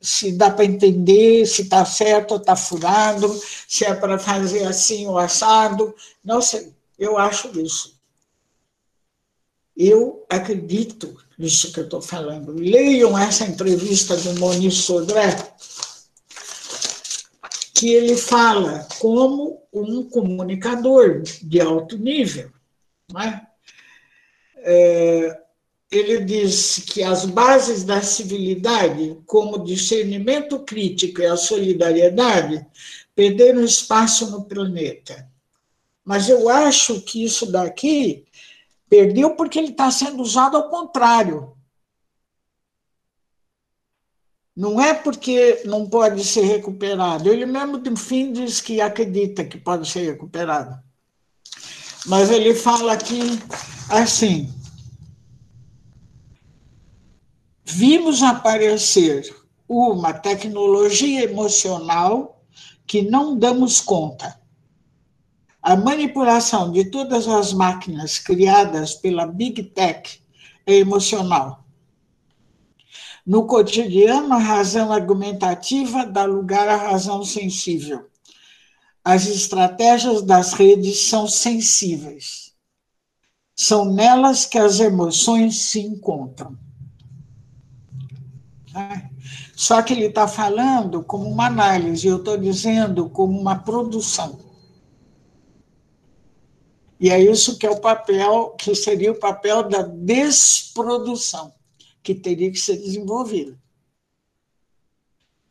se dá para entender, se está certo ou está furado, se é para fazer assim ou assado. Não sei, eu acho isso. Eu acredito nisso que eu estou falando. Leiam essa entrevista do Moni Sodré, que ele fala como um comunicador de alto nível. Não é? Ele diz que as bases da civilidade, como discernimento crítico e a solidariedade, perderam espaço no planeta. Mas eu acho que isso daqui perdeu porque ele está sendo usado ao contrário. Não é porque não pode ser recuperado. Ele mesmo, no fim, diz que acredita que pode ser recuperado. Mas ele fala aqui assim vimos aparecer uma tecnologia emocional que não damos conta. A manipulação de todas as máquinas criadas pela Big Tech é emocional. No cotidiano, a razão argumentativa dá lugar à razão sensível. As estratégias das redes são sensíveis. São nelas que as emoções se encontram. Né? Só que ele está falando como uma análise, eu estou dizendo como uma produção. E é isso que é o papel, que seria o papel da desprodução, que teria que ser desenvolvida.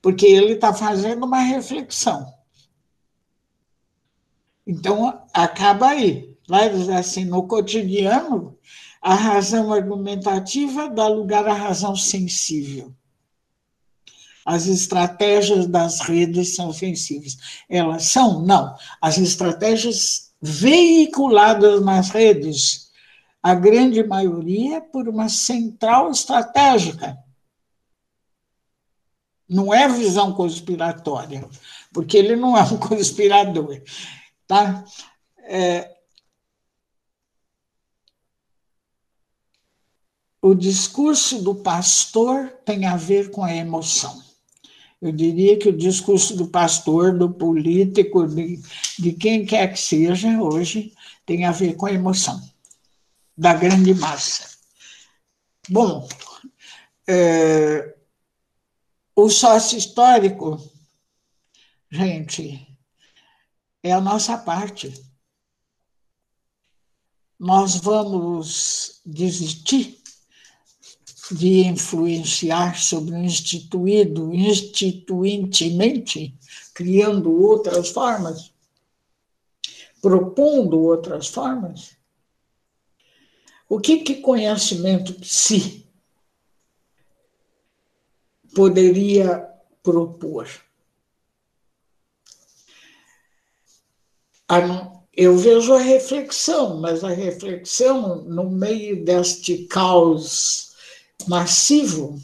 Porque ele está fazendo uma reflexão. Então, acaba aí. Vai dizer assim, no cotidiano, a razão argumentativa dá lugar à razão sensível as estratégias das redes são ofensivas. Elas são? Não. As estratégias veiculadas nas redes, a grande maioria por uma central estratégica. Não é visão conspiratória, porque ele não é um conspirador. Tá? É, o discurso do pastor tem a ver com a emoção. Eu diria que o discurso do pastor, do político, de, de quem quer que seja hoje, tem a ver com a emoção da grande massa. Bom, é, o sócio histórico, gente, é a nossa parte. Nós vamos desistir de influenciar sobre o instituído instituintemente, criando outras formas, propondo outras formas? O que, que conhecimento si poderia propor? Eu vejo a reflexão, mas a reflexão, no meio deste caos massivo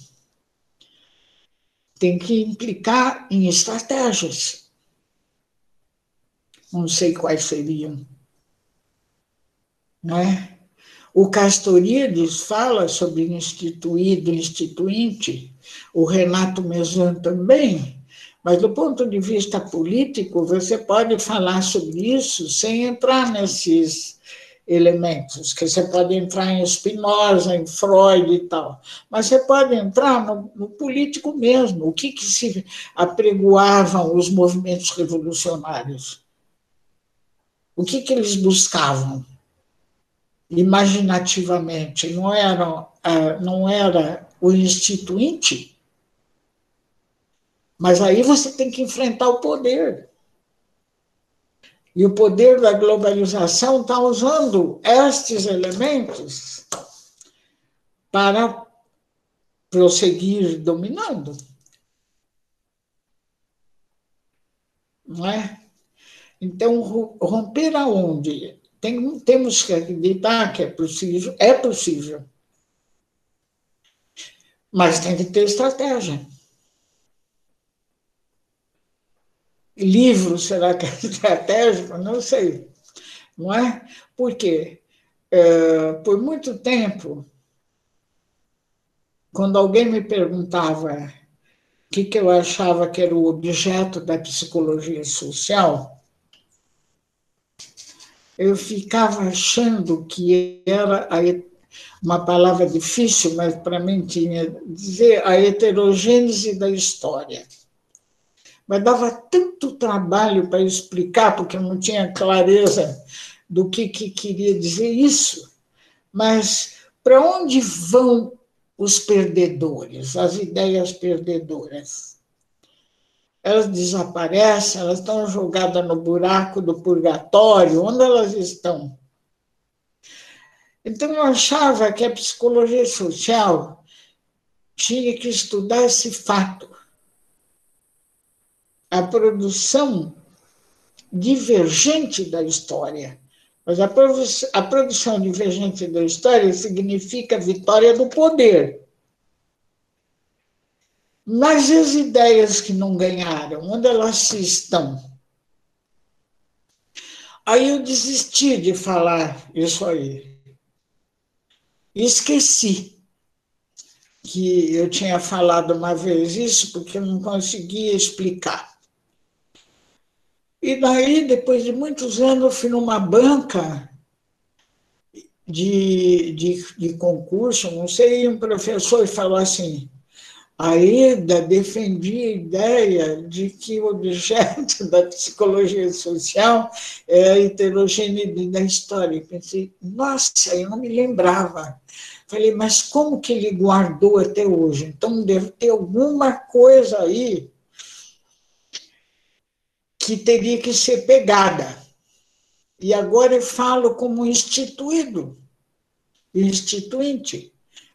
tem que implicar em estratégias. Não sei quais seriam. Não é? O Castorides fala sobre instituído, instituinte, o Renato Mesan também, mas do ponto de vista político, você pode falar sobre isso sem entrar nesses elementos, que você pode entrar em Spinoza, em Freud e tal, mas você pode entrar no, no político mesmo, o que, que se apregoavam os movimentos revolucionários, o que, que eles buscavam imaginativamente, não era, ah, não era o instituinte, mas aí você tem que enfrentar o poder. E o poder da globalização está usando estes elementos para prosseguir dominando. Não é? Então, romper aonde? Tem, temos que acreditar que é possível, é possível. Mas tem que ter estratégia. livro será que é estratégico? Não sei. Não é? Porque é, por muito tempo, quando alguém me perguntava o que, que eu achava que era o objeto da psicologia social, eu ficava achando que era a, uma palavra difícil, mas para mim tinha dizer a heterogênese da história mas dava tanto trabalho para explicar, porque eu não tinha clareza do que, que queria dizer isso. Mas para onde vão os perdedores, as ideias perdedoras? Elas desaparecem, elas estão jogadas no buraco do purgatório, onde elas estão? Então, eu achava que a psicologia social tinha que estudar esse fato a produção divergente da história. Mas a, produção, a produção divergente da história significa vitória do poder. Mas as ideias que não ganharam, onde elas estão? Aí eu desisti de falar isso aí. Esqueci que eu tinha falado uma vez isso, porque eu não conseguia explicar. E daí, depois de muitos anos, eu fui numa banca de, de, de concurso, não sei, e um professor falou assim, a Ida defendia a ideia de que o objeto da psicologia social é a heterogeneidade da história. Eu pensei, nossa, eu não me lembrava. Falei, mas como que ele guardou até hoje? Então deve ter alguma coisa aí que teria que ser pegada. E agora eu falo como instituído, instituinte.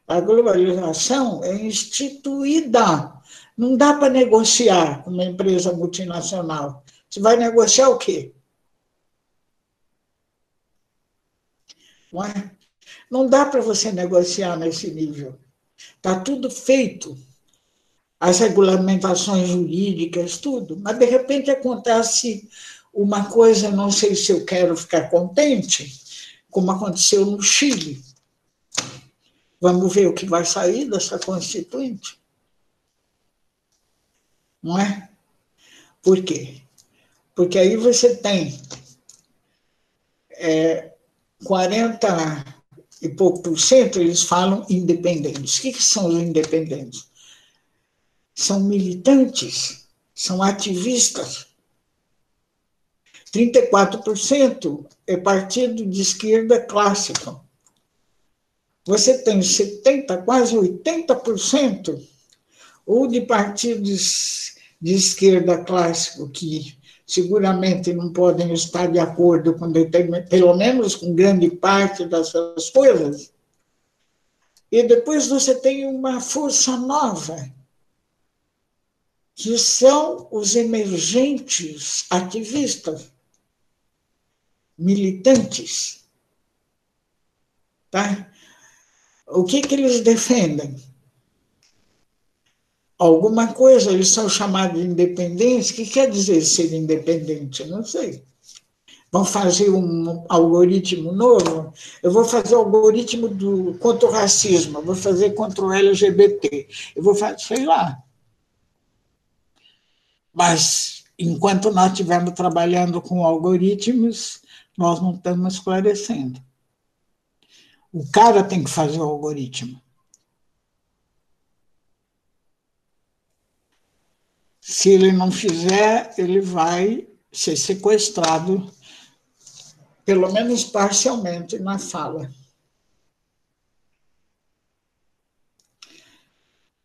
A globalização é instituída. Não dá para negociar uma empresa multinacional. Você vai negociar o quê? Não, é? não dá para você negociar nesse nível. Está tudo feito as regulamentações jurídicas, tudo, mas de repente acontece uma coisa, não sei se eu quero ficar contente, como aconteceu no Chile. Vamos ver o que vai sair dessa Constituinte. Não é? Por quê? Porque aí você tem é, 40 e pouco por cento, eles falam independentes. O que, que são os independentes? São militantes, são ativistas. 34% é partido de esquerda clássico. Você tem 70%, quase 80%, ou de partidos de esquerda clássico, que seguramente não podem estar de acordo com pelo menos com grande parte dessas coisas. E depois você tem uma força nova, que são os emergentes ativistas, militantes. Tá? O que, que eles defendem? alguma coisa, eles são chamados de independentes. O que quer dizer ser independente? Não sei. Vão fazer um algoritmo novo? Eu vou fazer o algoritmo do, contra o racismo, eu vou fazer contra o LGBT, eu vou fazer, sei lá. Mas, enquanto nós estivermos trabalhando com algoritmos, nós não estamos esclarecendo. O cara tem que fazer o algoritmo. Se ele não fizer, ele vai ser sequestrado, pelo menos parcialmente, na fala.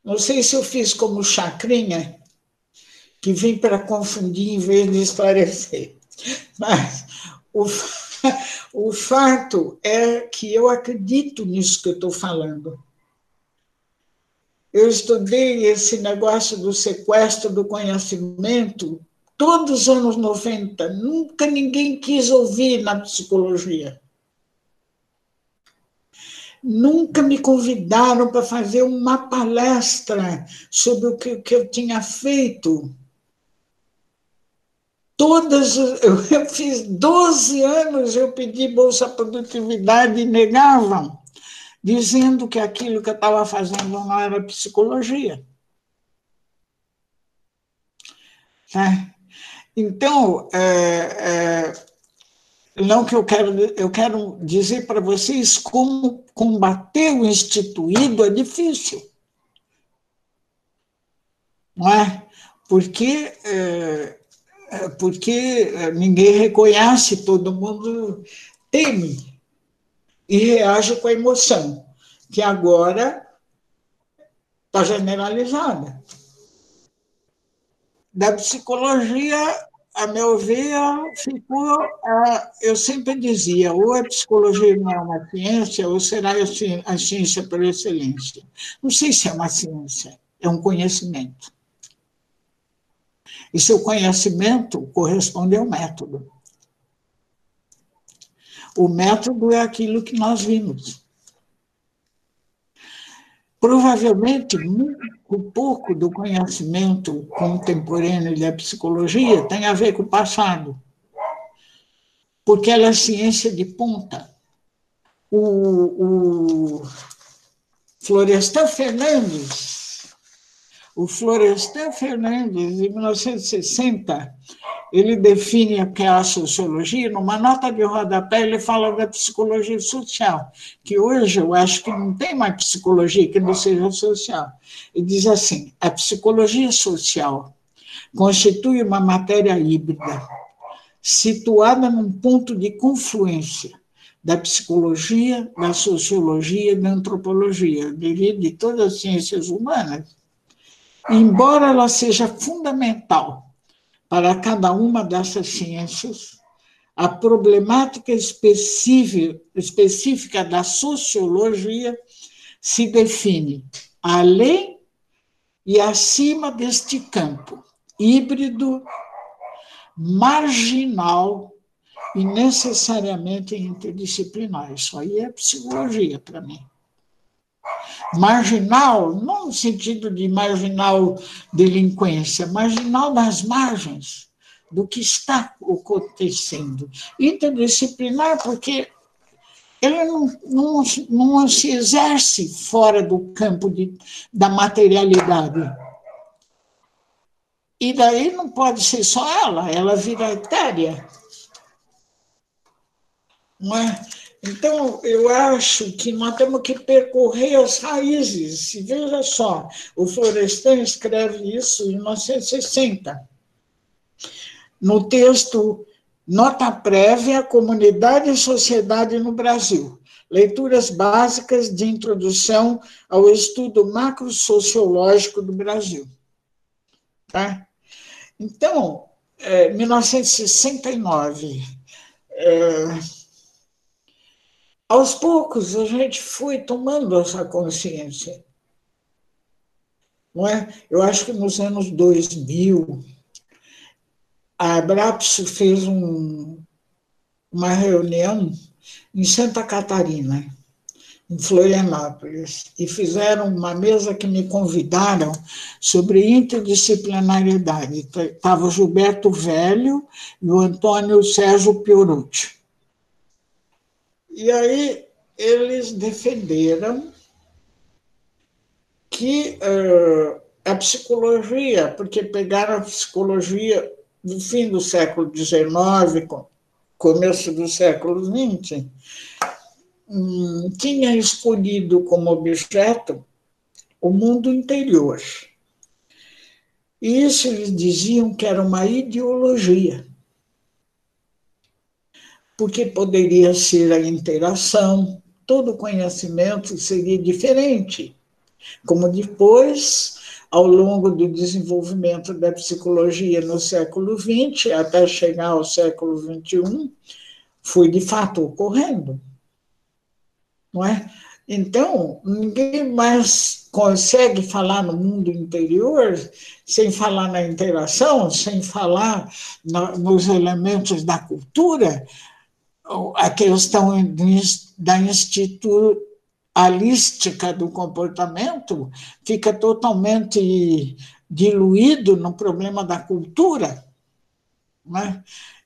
Não sei se eu fiz como chacrinha, que vim para confundir em vez de esclarecer. Mas o, o fato é que eu acredito nisso que eu estou falando. Eu estudei esse negócio do sequestro do conhecimento todos os anos 90. Nunca ninguém quis ouvir na psicologia. Nunca me convidaram para fazer uma palestra sobre o que, que eu tinha feito. Todas, eu fiz 12 anos, eu pedi Bolsa Produtividade e negavam dizendo que aquilo que eu estava fazendo não era psicologia. Né? Então, é, é, não que eu quero, eu quero dizer para vocês como combater o instituído é difícil. Não é? Porque, é, porque ninguém reconhece, todo mundo teme e reage com a emoção, que agora está generalizada. Da psicologia, a meu ver, ficou. Eu sempre dizia: ou a psicologia não é uma ciência, ou será a ciência por excelência. Não sei se é uma ciência, é um conhecimento. E seu conhecimento corresponde ao método. O método é aquilo que nós vimos. Provavelmente, muito pouco do conhecimento contemporâneo da psicologia tem a ver com o passado, porque ela é ciência de ponta. O, o Florestan Fernandes, o Florestan Fernandes, em 1960, ele define o que é a sociologia, numa nota de rodapé ele fala da psicologia social, que hoje eu acho que não tem mais psicologia que não seja social. E diz assim, a psicologia social constitui uma matéria híbrida, situada num ponto de confluência da psicologia, da sociologia e da antropologia, de todas as ciências humanas, embora ela seja fundamental para cada uma dessas ciências, a problemática específica, da sociologia se define além e acima deste campo híbrido, marginal e necessariamente interdisciplinar. Isso aí é psicologia para mim. Marginal, não no sentido de marginal delinquência, marginal das margens do que está acontecendo. Interdisciplinar, porque ele não, não, não se exerce fora do campo de, da materialidade. E daí não pode ser só ela, ela vira etérea. Não é? Então, eu acho que nós temos que percorrer as raízes. Veja só, o Florestan escreve isso em 1960. No texto Nota Prévia, Comunidade e Sociedade no Brasil. Leituras básicas de introdução ao estudo macrosociológico do Brasil. Tá? Então, é, 1969, é, aos poucos a gente foi tomando essa consciência. Não é? Eu acho que nos anos 2000, a Abrapso fez um, uma reunião em Santa Catarina, em Florianópolis, e fizeram uma mesa que me convidaram sobre interdisciplinariedade. Estava Gilberto Velho e o Antônio Sérgio Piorucci. E aí eles defenderam que uh, a psicologia, porque pegaram a psicologia do fim do século XIX, começo do século XX, hum, tinha escolhido como objeto o mundo interior. E isso eles diziam que era uma ideologia, porque poderia ser a interação, todo conhecimento seria diferente, como depois ao longo do desenvolvimento da psicologia no século XX, até chegar ao século XXI, foi de fato ocorrendo. Não é? Então, ninguém mais consegue falar no mundo interior sem falar na interação, sem falar nos elementos da cultura, a questão da instituição a lística do comportamento fica totalmente diluído no problema da cultura. Né?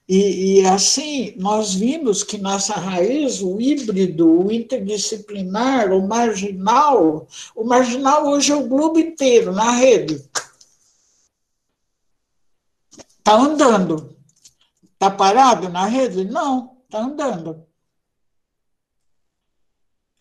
E, e, assim, nós vimos que nossa raiz, o híbrido, o interdisciplinar, o marginal, o marginal hoje é o globo inteiro na rede. Está andando. Está parado na rede? Não, está andando.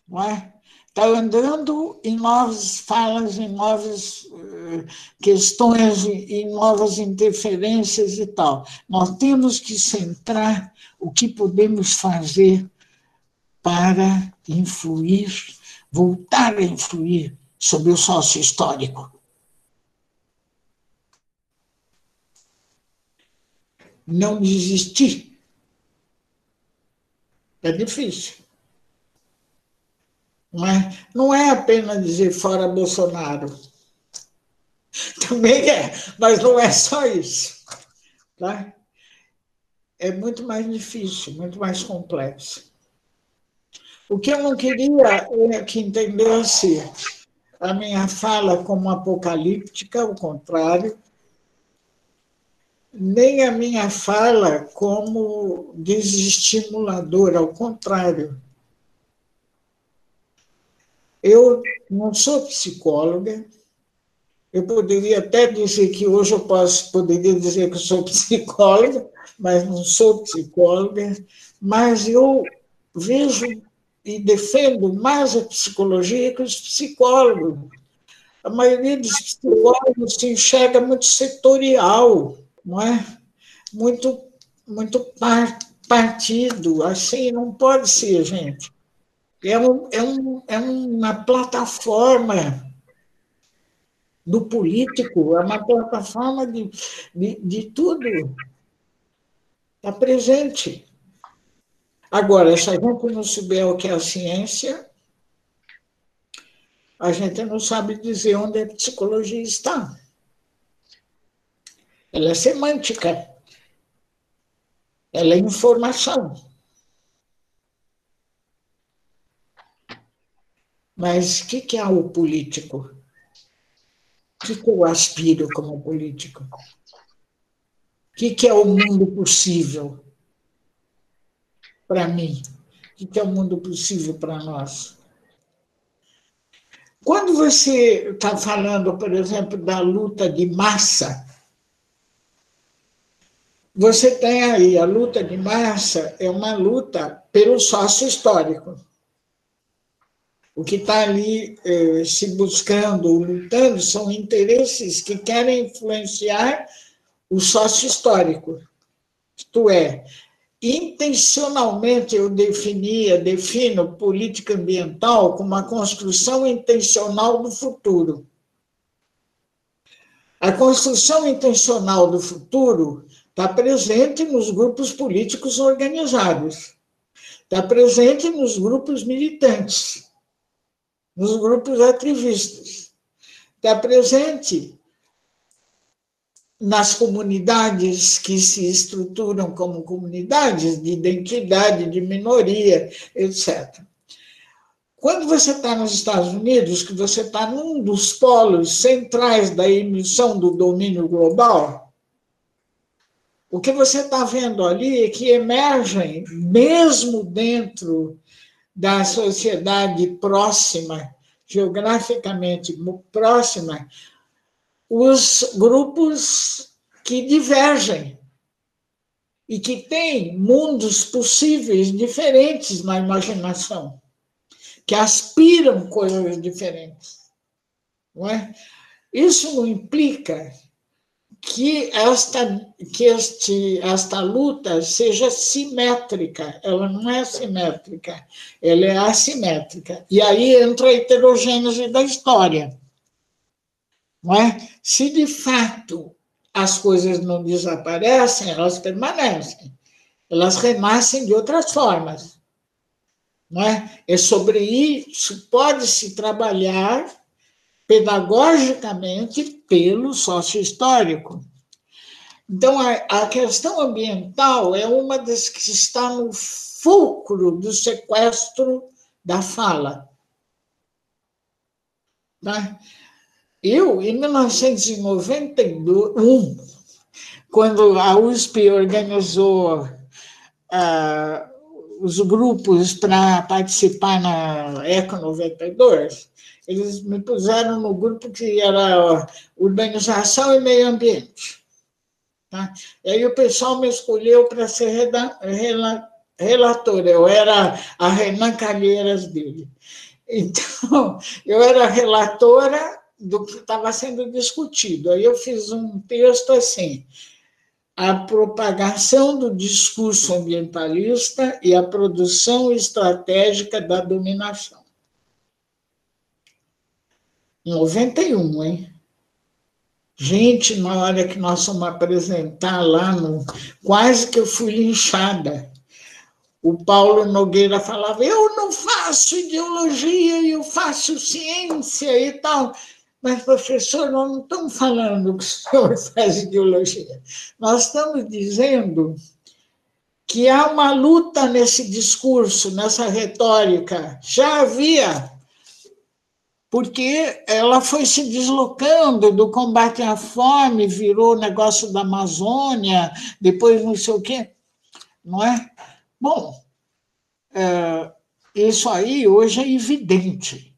Não é? está andando em novas falas, em novas uh, questões, em novas interferências e tal. Nós temos que centrar o que podemos fazer para influir, voltar a influir sobre o sócio histórico. Não desistir. É difícil. É, não é apenas dizer fora Bolsonaro. Também é, mas não é só isso. Tá? É muito mais difícil, muito mais complexo. O que eu não queria é que entendesse a minha fala como apocalíptica, ao contrário, nem a minha fala como desestimuladora, ao contrário. Eu não sou psicóloga, eu poderia até dizer que hoje eu posso, poderia dizer que eu sou psicóloga, mas não sou psicóloga, mas eu vejo e defendo mais a psicologia que os psicólogos. A maioria dos psicólogos se enxerga muito setorial, não é? Muito, muito partido, assim não pode ser, gente é, um, é, um, é uma plataforma do político, é uma plataforma de, de, de tudo. Está presente. Agora, se a gente não souber o que é a ciência, a gente não sabe dizer onde a psicologia está. Ela é semântica. Ela é informação. Mas o que, que é o político? O que, que eu aspiro como político? O que, que é o mundo possível para mim? que é o mundo possível para nós. Quando você está falando, por exemplo, da luta de massa, você tem aí a luta de massa, é uma luta pelo sócio histórico. O que está ali eh, se buscando, lutando, são interesses que querem influenciar o sócio histórico. Isto é, intencionalmente eu definia, defino política ambiental como a construção intencional do futuro. A construção intencional do futuro está presente nos grupos políticos organizados, está presente nos grupos militantes, nos grupos ativistas, está presente nas comunidades que se estruturam como comunidades de identidade, de minoria, etc. Quando você está nos Estados Unidos, que você está num dos polos centrais da emissão do domínio global, o que você está vendo ali é que emergem, mesmo dentro da sociedade próxima, geograficamente próxima, os grupos que divergem e que têm mundos possíveis diferentes na imaginação, que aspiram coisas diferentes. Não é? Isso não implica que esta, que este, esta luta seja simétrica. Ela não é simétrica, ela é assimétrica. E aí entra a heterogênese da história. Não é? Se de fato as coisas não desaparecem, elas permanecem. Elas renascem de outras formas. Não é? é sobre isso pode-se trabalhar pedagogicamente pelo sócio histórico. Então, a, a, questão ambiental é uma das que está no fulcro do sequestro da fala. Tá? Eu, em 1991, quando a USP organizou uh, os grupos para participar na ECO 92, eles me puseram no grupo que era urbanização e meio ambiente. Tá? E aí o pessoal me escolheu para ser rela, relatora, eu era a Renan Calheiras dele. Então, eu era relatora do que estava sendo discutido. Aí eu fiz um texto assim: a propagação do discurso ambientalista e a produção estratégica da dominação. 91, hein? Gente, na hora que nós fomos apresentar lá, no, quase que eu fui linchada. O Paulo Nogueira falava: Eu não faço ideologia, eu faço ciência e tal. Mas, professor, nós não estamos falando que o senhor faz ideologia. Nós estamos dizendo que há uma luta nesse discurso, nessa retórica. Já havia porque ela foi se deslocando do combate à fome, virou negócio da Amazônia, depois não sei o quê, não é? Bom, é, isso aí hoje é evidente.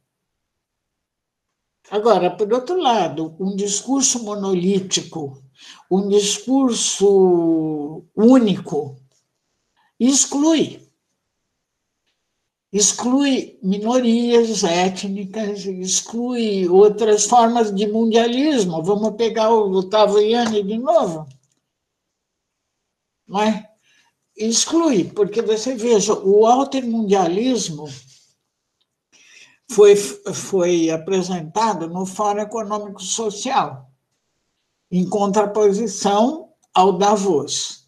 Agora, por outro lado, um discurso monolítico, um discurso único, exclui exclui minorias étnicas, exclui outras formas de mundialismo. Vamos pegar o Tavriani de novo. Não é? Exclui, porque você veja, o altermundialismo foi, foi apresentado no Fórum Econômico Social, em contraposição ao Davos.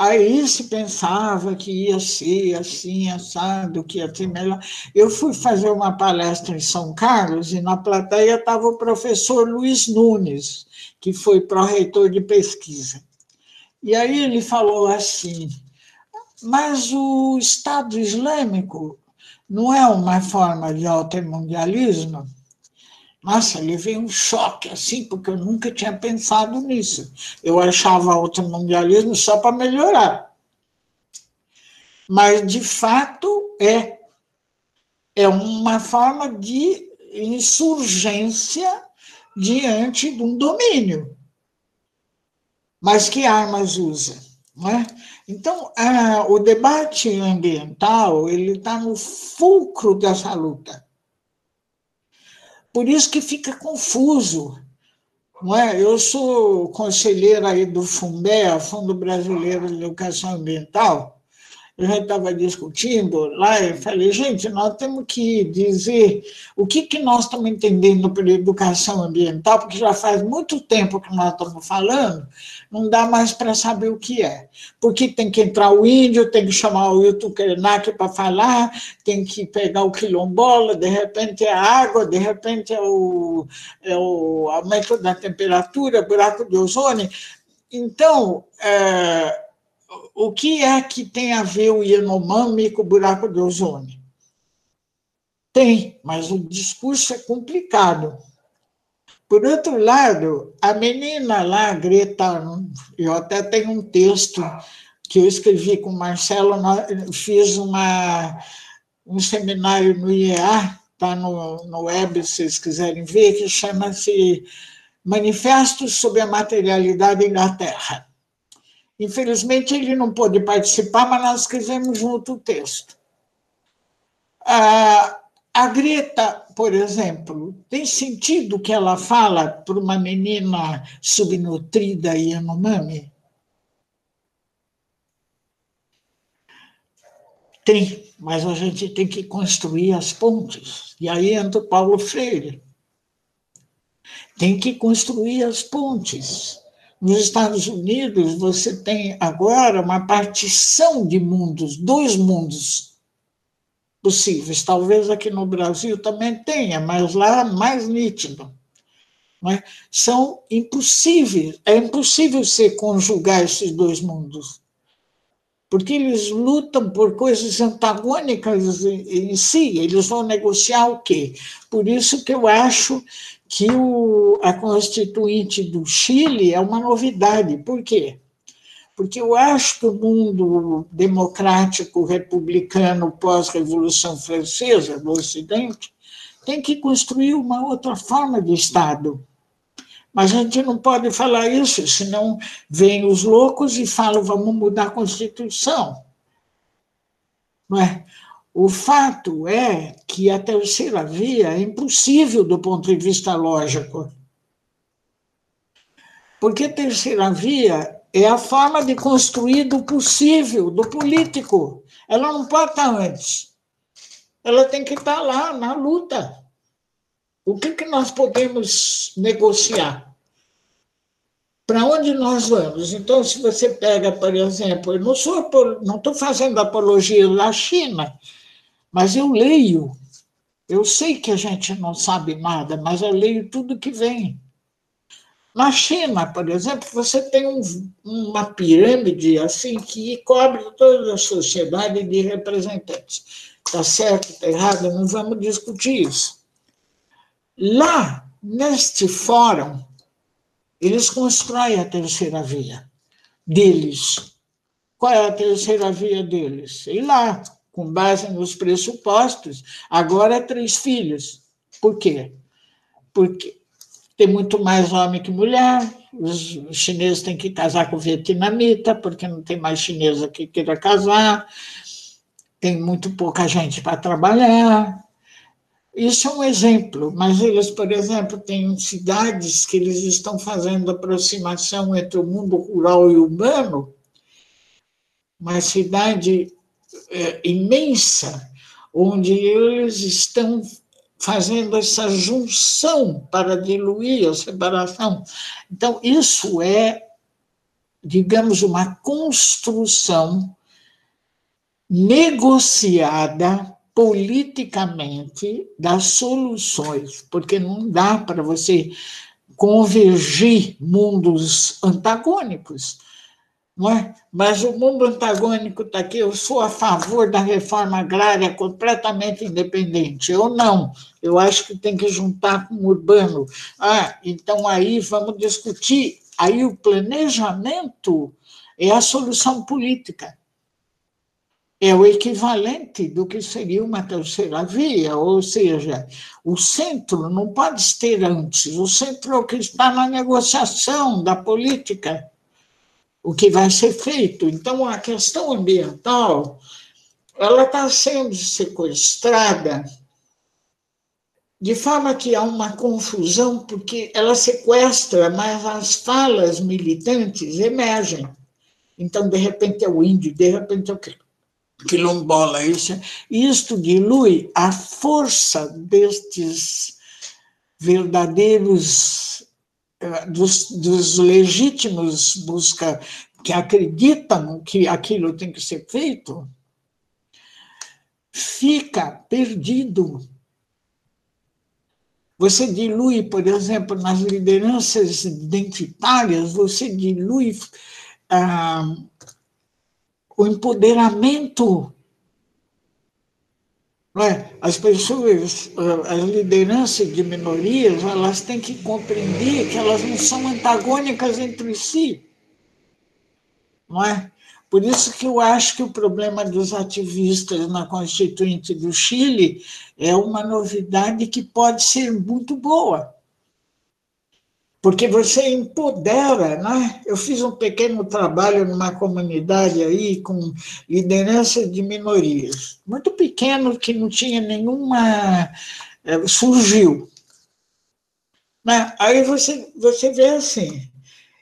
Aí se pensava que ia ser assim, assado, que ia ser melhor. Eu fui fazer uma palestra em São Carlos e na plateia estava o professor Luiz Nunes, que foi pró-reitor de pesquisa. E aí ele falou assim: mas o Estado Islâmico não é uma forma de altermundialismo? Nossa, levei um choque assim, porque eu nunca tinha pensado nisso. Eu achava o mundialismo só para melhorar. mas de fato é é uma forma de insurgência diante de um domínio. Mas que armas usa? Né? Então, a, o debate ambiental ele está no fulcro dessa luta. Por isso que fica confuso. Não é? Eu sou conselheira aí do FUNBE, Fundo Brasileiro de Educação Ambiental, eu já estava discutindo lá, eu falei, gente, nós temos que dizer o que, que nós estamos entendendo por educação ambiental, porque já faz muito tempo que nós estamos falando, não dá mais para saber o que é. Porque tem que entrar o índio, tem que chamar o Hilton Krenak para falar, tem que pegar o quilombola, de repente é a água, de repente é o, é o aumento da temperatura, buraco de ozônio. Então, é, o que é que tem a ver o Yanomami com o buraco de ozônio? Tem, mas o discurso é complicado. Por outro lado, a menina lá, Greta, eu até tenho um texto que eu escrevi com o Marcelo, fiz uma, um seminário no IEA, está no, no web, se vocês quiserem ver, que chama-se Manifestos sobre a Materialidade da Terra. Infelizmente, ele não pôde participar, mas nós escrevemos junto o texto. A Greta, por exemplo, tem sentido que ela fala para uma menina subnutrida e Yanomami? Tem, mas a gente tem que construir as pontes. E aí entra o Paulo Freire. Tem que construir as pontes. Nos Estados Unidos, você tem agora uma partição de mundos, dois mundos possíveis. Talvez aqui no Brasil também tenha, mas lá mais nítido. É? São impossíveis, é impossível se conjugar esses dois mundos, porque eles lutam por coisas antagônicas em si, eles vão negociar o quê? Por isso que eu acho que o, a Constituinte do Chile é uma novidade. Por quê? Porque eu acho que o mundo democrático republicano pós-Revolução Francesa, do Ocidente, tem que construir uma outra forma de Estado. Mas a gente não pode falar isso, senão vêm os loucos e falam: vamos mudar a Constituição. Não é? O fato é que a terceira via é impossível do ponto de vista lógico. Porque a terceira via é a forma de construir do possível, do político. Ela não pode estar antes. Ela tem que estar lá, na luta. O que, que nós podemos negociar? Para onde nós vamos? Então, se você pega, por exemplo, eu não estou fazendo apologia da China, mas eu leio. Eu sei que a gente não sabe nada, mas eu leio tudo que vem. Na China, por exemplo, você tem um, uma pirâmide assim que cobre toda a sociedade de representantes. Está certo, está errado, não vamos discutir isso. Lá, neste fórum, eles constroem a terceira via deles. Qual é a terceira via deles? Sei lá, com base nos pressupostos, agora é três filhos. Por quê? Porque tem muito mais homem que mulher, os chineses têm que casar com vietnamita, porque não tem mais chinesa que queira casar, tem muito pouca gente para trabalhar. Isso é um exemplo, mas eles, por exemplo, têm cidades que eles estão fazendo aproximação entre o mundo rural e urbano, uma cidade é, imensa, onde eles estão fazendo essa junção para diluir a separação. Então, isso é, digamos, uma construção negociada politicamente das soluções, porque não dá para você convergir mundos antagônicos. Não é? Mas o mundo antagônico está aqui. Eu sou a favor da reforma agrária completamente independente. Eu não. Eu acho que tem que juntar com o urbano. Ah, então aí vamos discutir. Aí o planejamento é a solução política. é o equivalente do que seria uma terceira via, ou seja, o centro não pode ter antes, o centro é o que está na negociação da política, o que vai ser feito. Então, a questão ambiental ela está sendo sequestrada de forma que há uma confusão, porque ela sequestra, mas as falas militantes emergem. Então, de repente é o índio, de repente é o quilombola. Isso, isto dilui a força destes verdadeiros, dos, dos legítimos busca, que acreditam que aquilo tem que ser feito, fica perdido. Você dilui, por exemplo, nas lideranças identitárias, você dilui ah, o empoderamento. É? As pessoas, ah, as lideranças de minorias, elas têm que compreender que elas não são antagônicas entre si. Não é? Por isso que eu acho que o problema dos ativistas na Constituinte do Chile é uma novidade que pode ser muito boa. Porque você empodera, né? Eu fiz um pequeno trabalho numa comunidade aí com liderança de minorias, muito pequeno, que não tinha nenhuma. Eh, surgiu. Né? Aí você, você vê assim,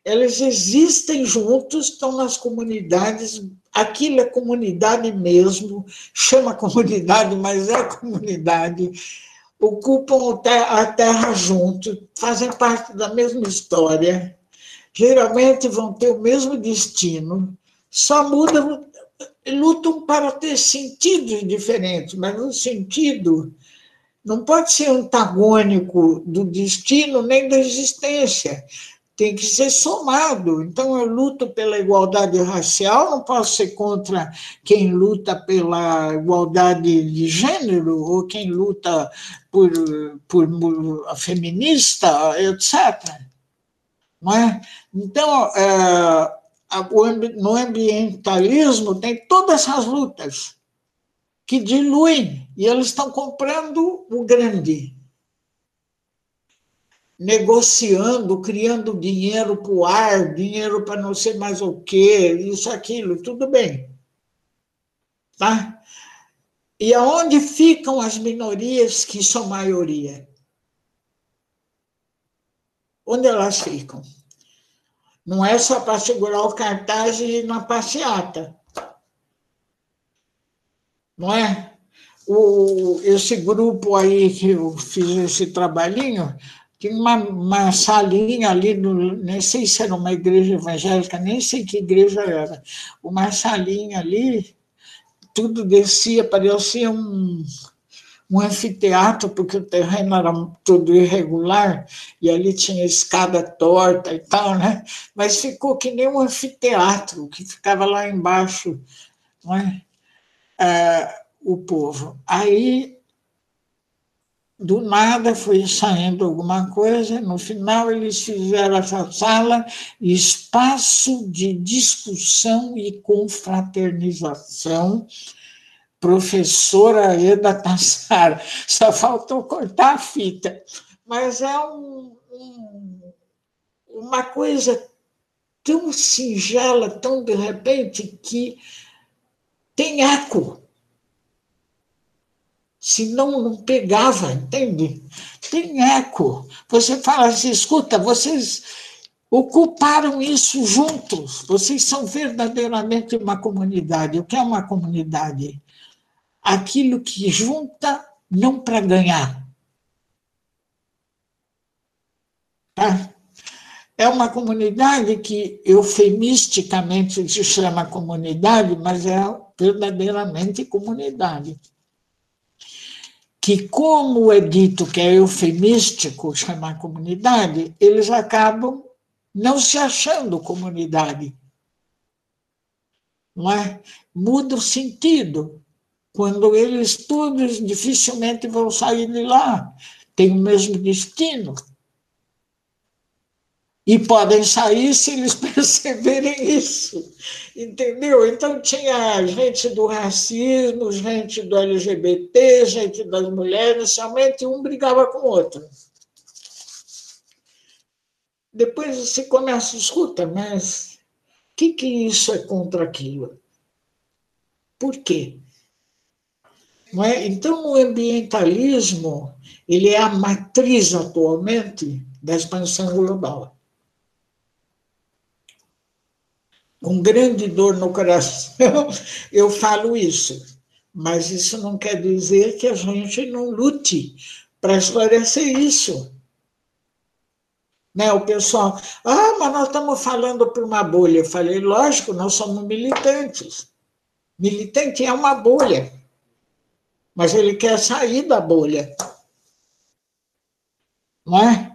elas existem juntos, estão nas comunidades, aquilo é comunidade mesmo, chama comunidade, mas é comunidade, ocupam a terra junto, fazem parte da mesma história, geralmente vão ter o mesmo destino, só mudam, lutam para ter sentidos diferentes, mas o sentido não pode ser antagônico do destino nem da existência tem que ser somado. Então, eu luto pela igualdade racial, não posso ser contra quem luta pela igualdade de gênero, ou quem luta por, por feminista, etc. Não é? Então, é, no ambientalismo tem todas essas lutas que diluem, e eles estão comprando o grande negociando, criando dinheiro para o ar, dinheiro para não sei mais o quê, isso, aquilo, tudo bem. Tá? E aonde ficam as minorias que são maioria? Onde elas ficam? Não é só para segurar o cartaz e ir na passeata. Não é? O, esse grupo aí que eu fiz esse trabalhinho, tinha uma, uma salinha ali, no, nem sei se era uma igreja evangélica, nem sei que igreja era, uma salinha ali, tudo descia, parecia um, um anfiteatro, porque o terreno era todo irregular, e ali tinha escada torta e tal, né? Mas ficou que nem um anfiteatro, que ficava lá embaixo, não é? é o povo. Aí do nada foi saindo alguma coisa, no final eles fizeram essa sala espaço de discussão e confraternização. Professora Eda Tassar, só faltou cortar a fita, mas é um, um, uma coisa tão singela, tão de repente, que tem eco senão não pegava, entende? Tem eco. Você fala assim, escuta, vocês ocuparam isso juntos, vocês são verdadeiramente uma comunidade. O que é uma comunidade? Aquilo que junta não para ganhar. Tá? É uma comunidade que eufemisticamente se chama comunidade, mas é verdadeiramente comunidade que, como é dito que é eufemístico chamar comunidade, eles acabam não se achando comunidade. Não é? Muda o sentido. Quando eles todos dificilmente vão sair de lá, têm o mesmo destino. E podem sair se eles perceberem isso. Entendeu? Então tinha gente do racismo, gente do LGBT, gente das mulheres, somente um brigava com o outro. Depois você começa, escuta, mas o que, que isso é contra aquilo? Por quê? É? Então, o ambientalismo ele é a matriz atualmente da expansão global. Com grande dor no coração, eu falo isso, mas isso não quer dizer que a gente não lute para esclarecer isso. Né? O pessoal, ah, mas nós estamos falando por uma bolha. Eu falei, lógico, nós somos militantes. Militante é uma bolha, mas ele quer sair da bolha. Não é?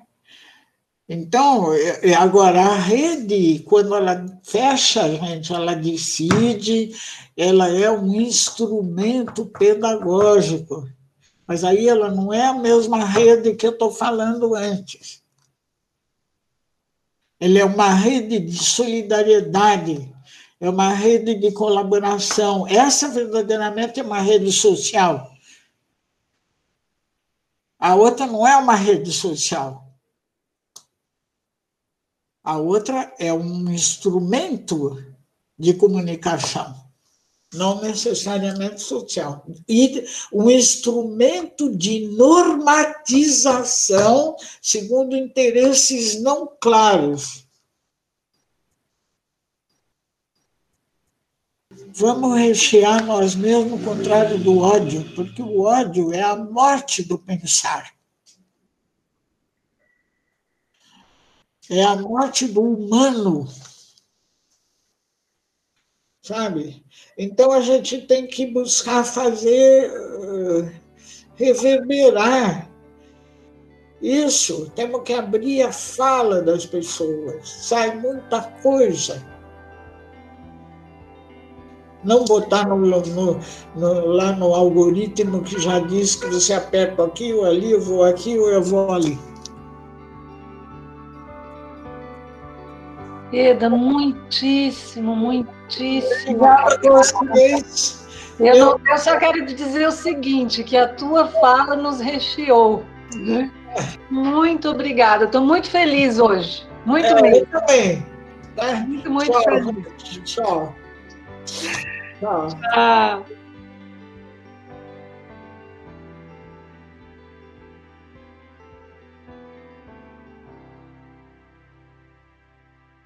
Então, agora a rede, quando ela fecha, gente, ela decide, ela é um instrumento pedagógico. Mas aí ela não é a mesma rede que eu estou falando antes. Ele é uma rede de solidariedade, é uma rede de colaboração. Essa verdadeiramente é uma rede social. A outra não é uma rede social. A outra é um instrumento de comunicação, não necessariamente social. E um instrumento de normatização segundo interesses não claros. Vamos rechear nós mesmos o contrário do ódio, porque o ódio é a morte do pensar. É a morte do humano. Sabe? Então a gente tem que buscar fazer uh, reverberar isso. Temos que abrir a fala das pessoas. Sai muita coisa não botar no, no, no, lá no algoritmo que já diz que você aperta aqui ou ali, eu vou aqui ou eu vou ali. Eda, muitíssimo, muitíssimo. Obrigada a vocês. Eu, eu, eu só quero dizer o seguinte, que a tua fala nos recheou. Né? Muito obrigada, estou muito feliz hoje. Muito é, mesmo. Eu também. Tá? Muito, muito Tchau, feliz. Tchau. Ah.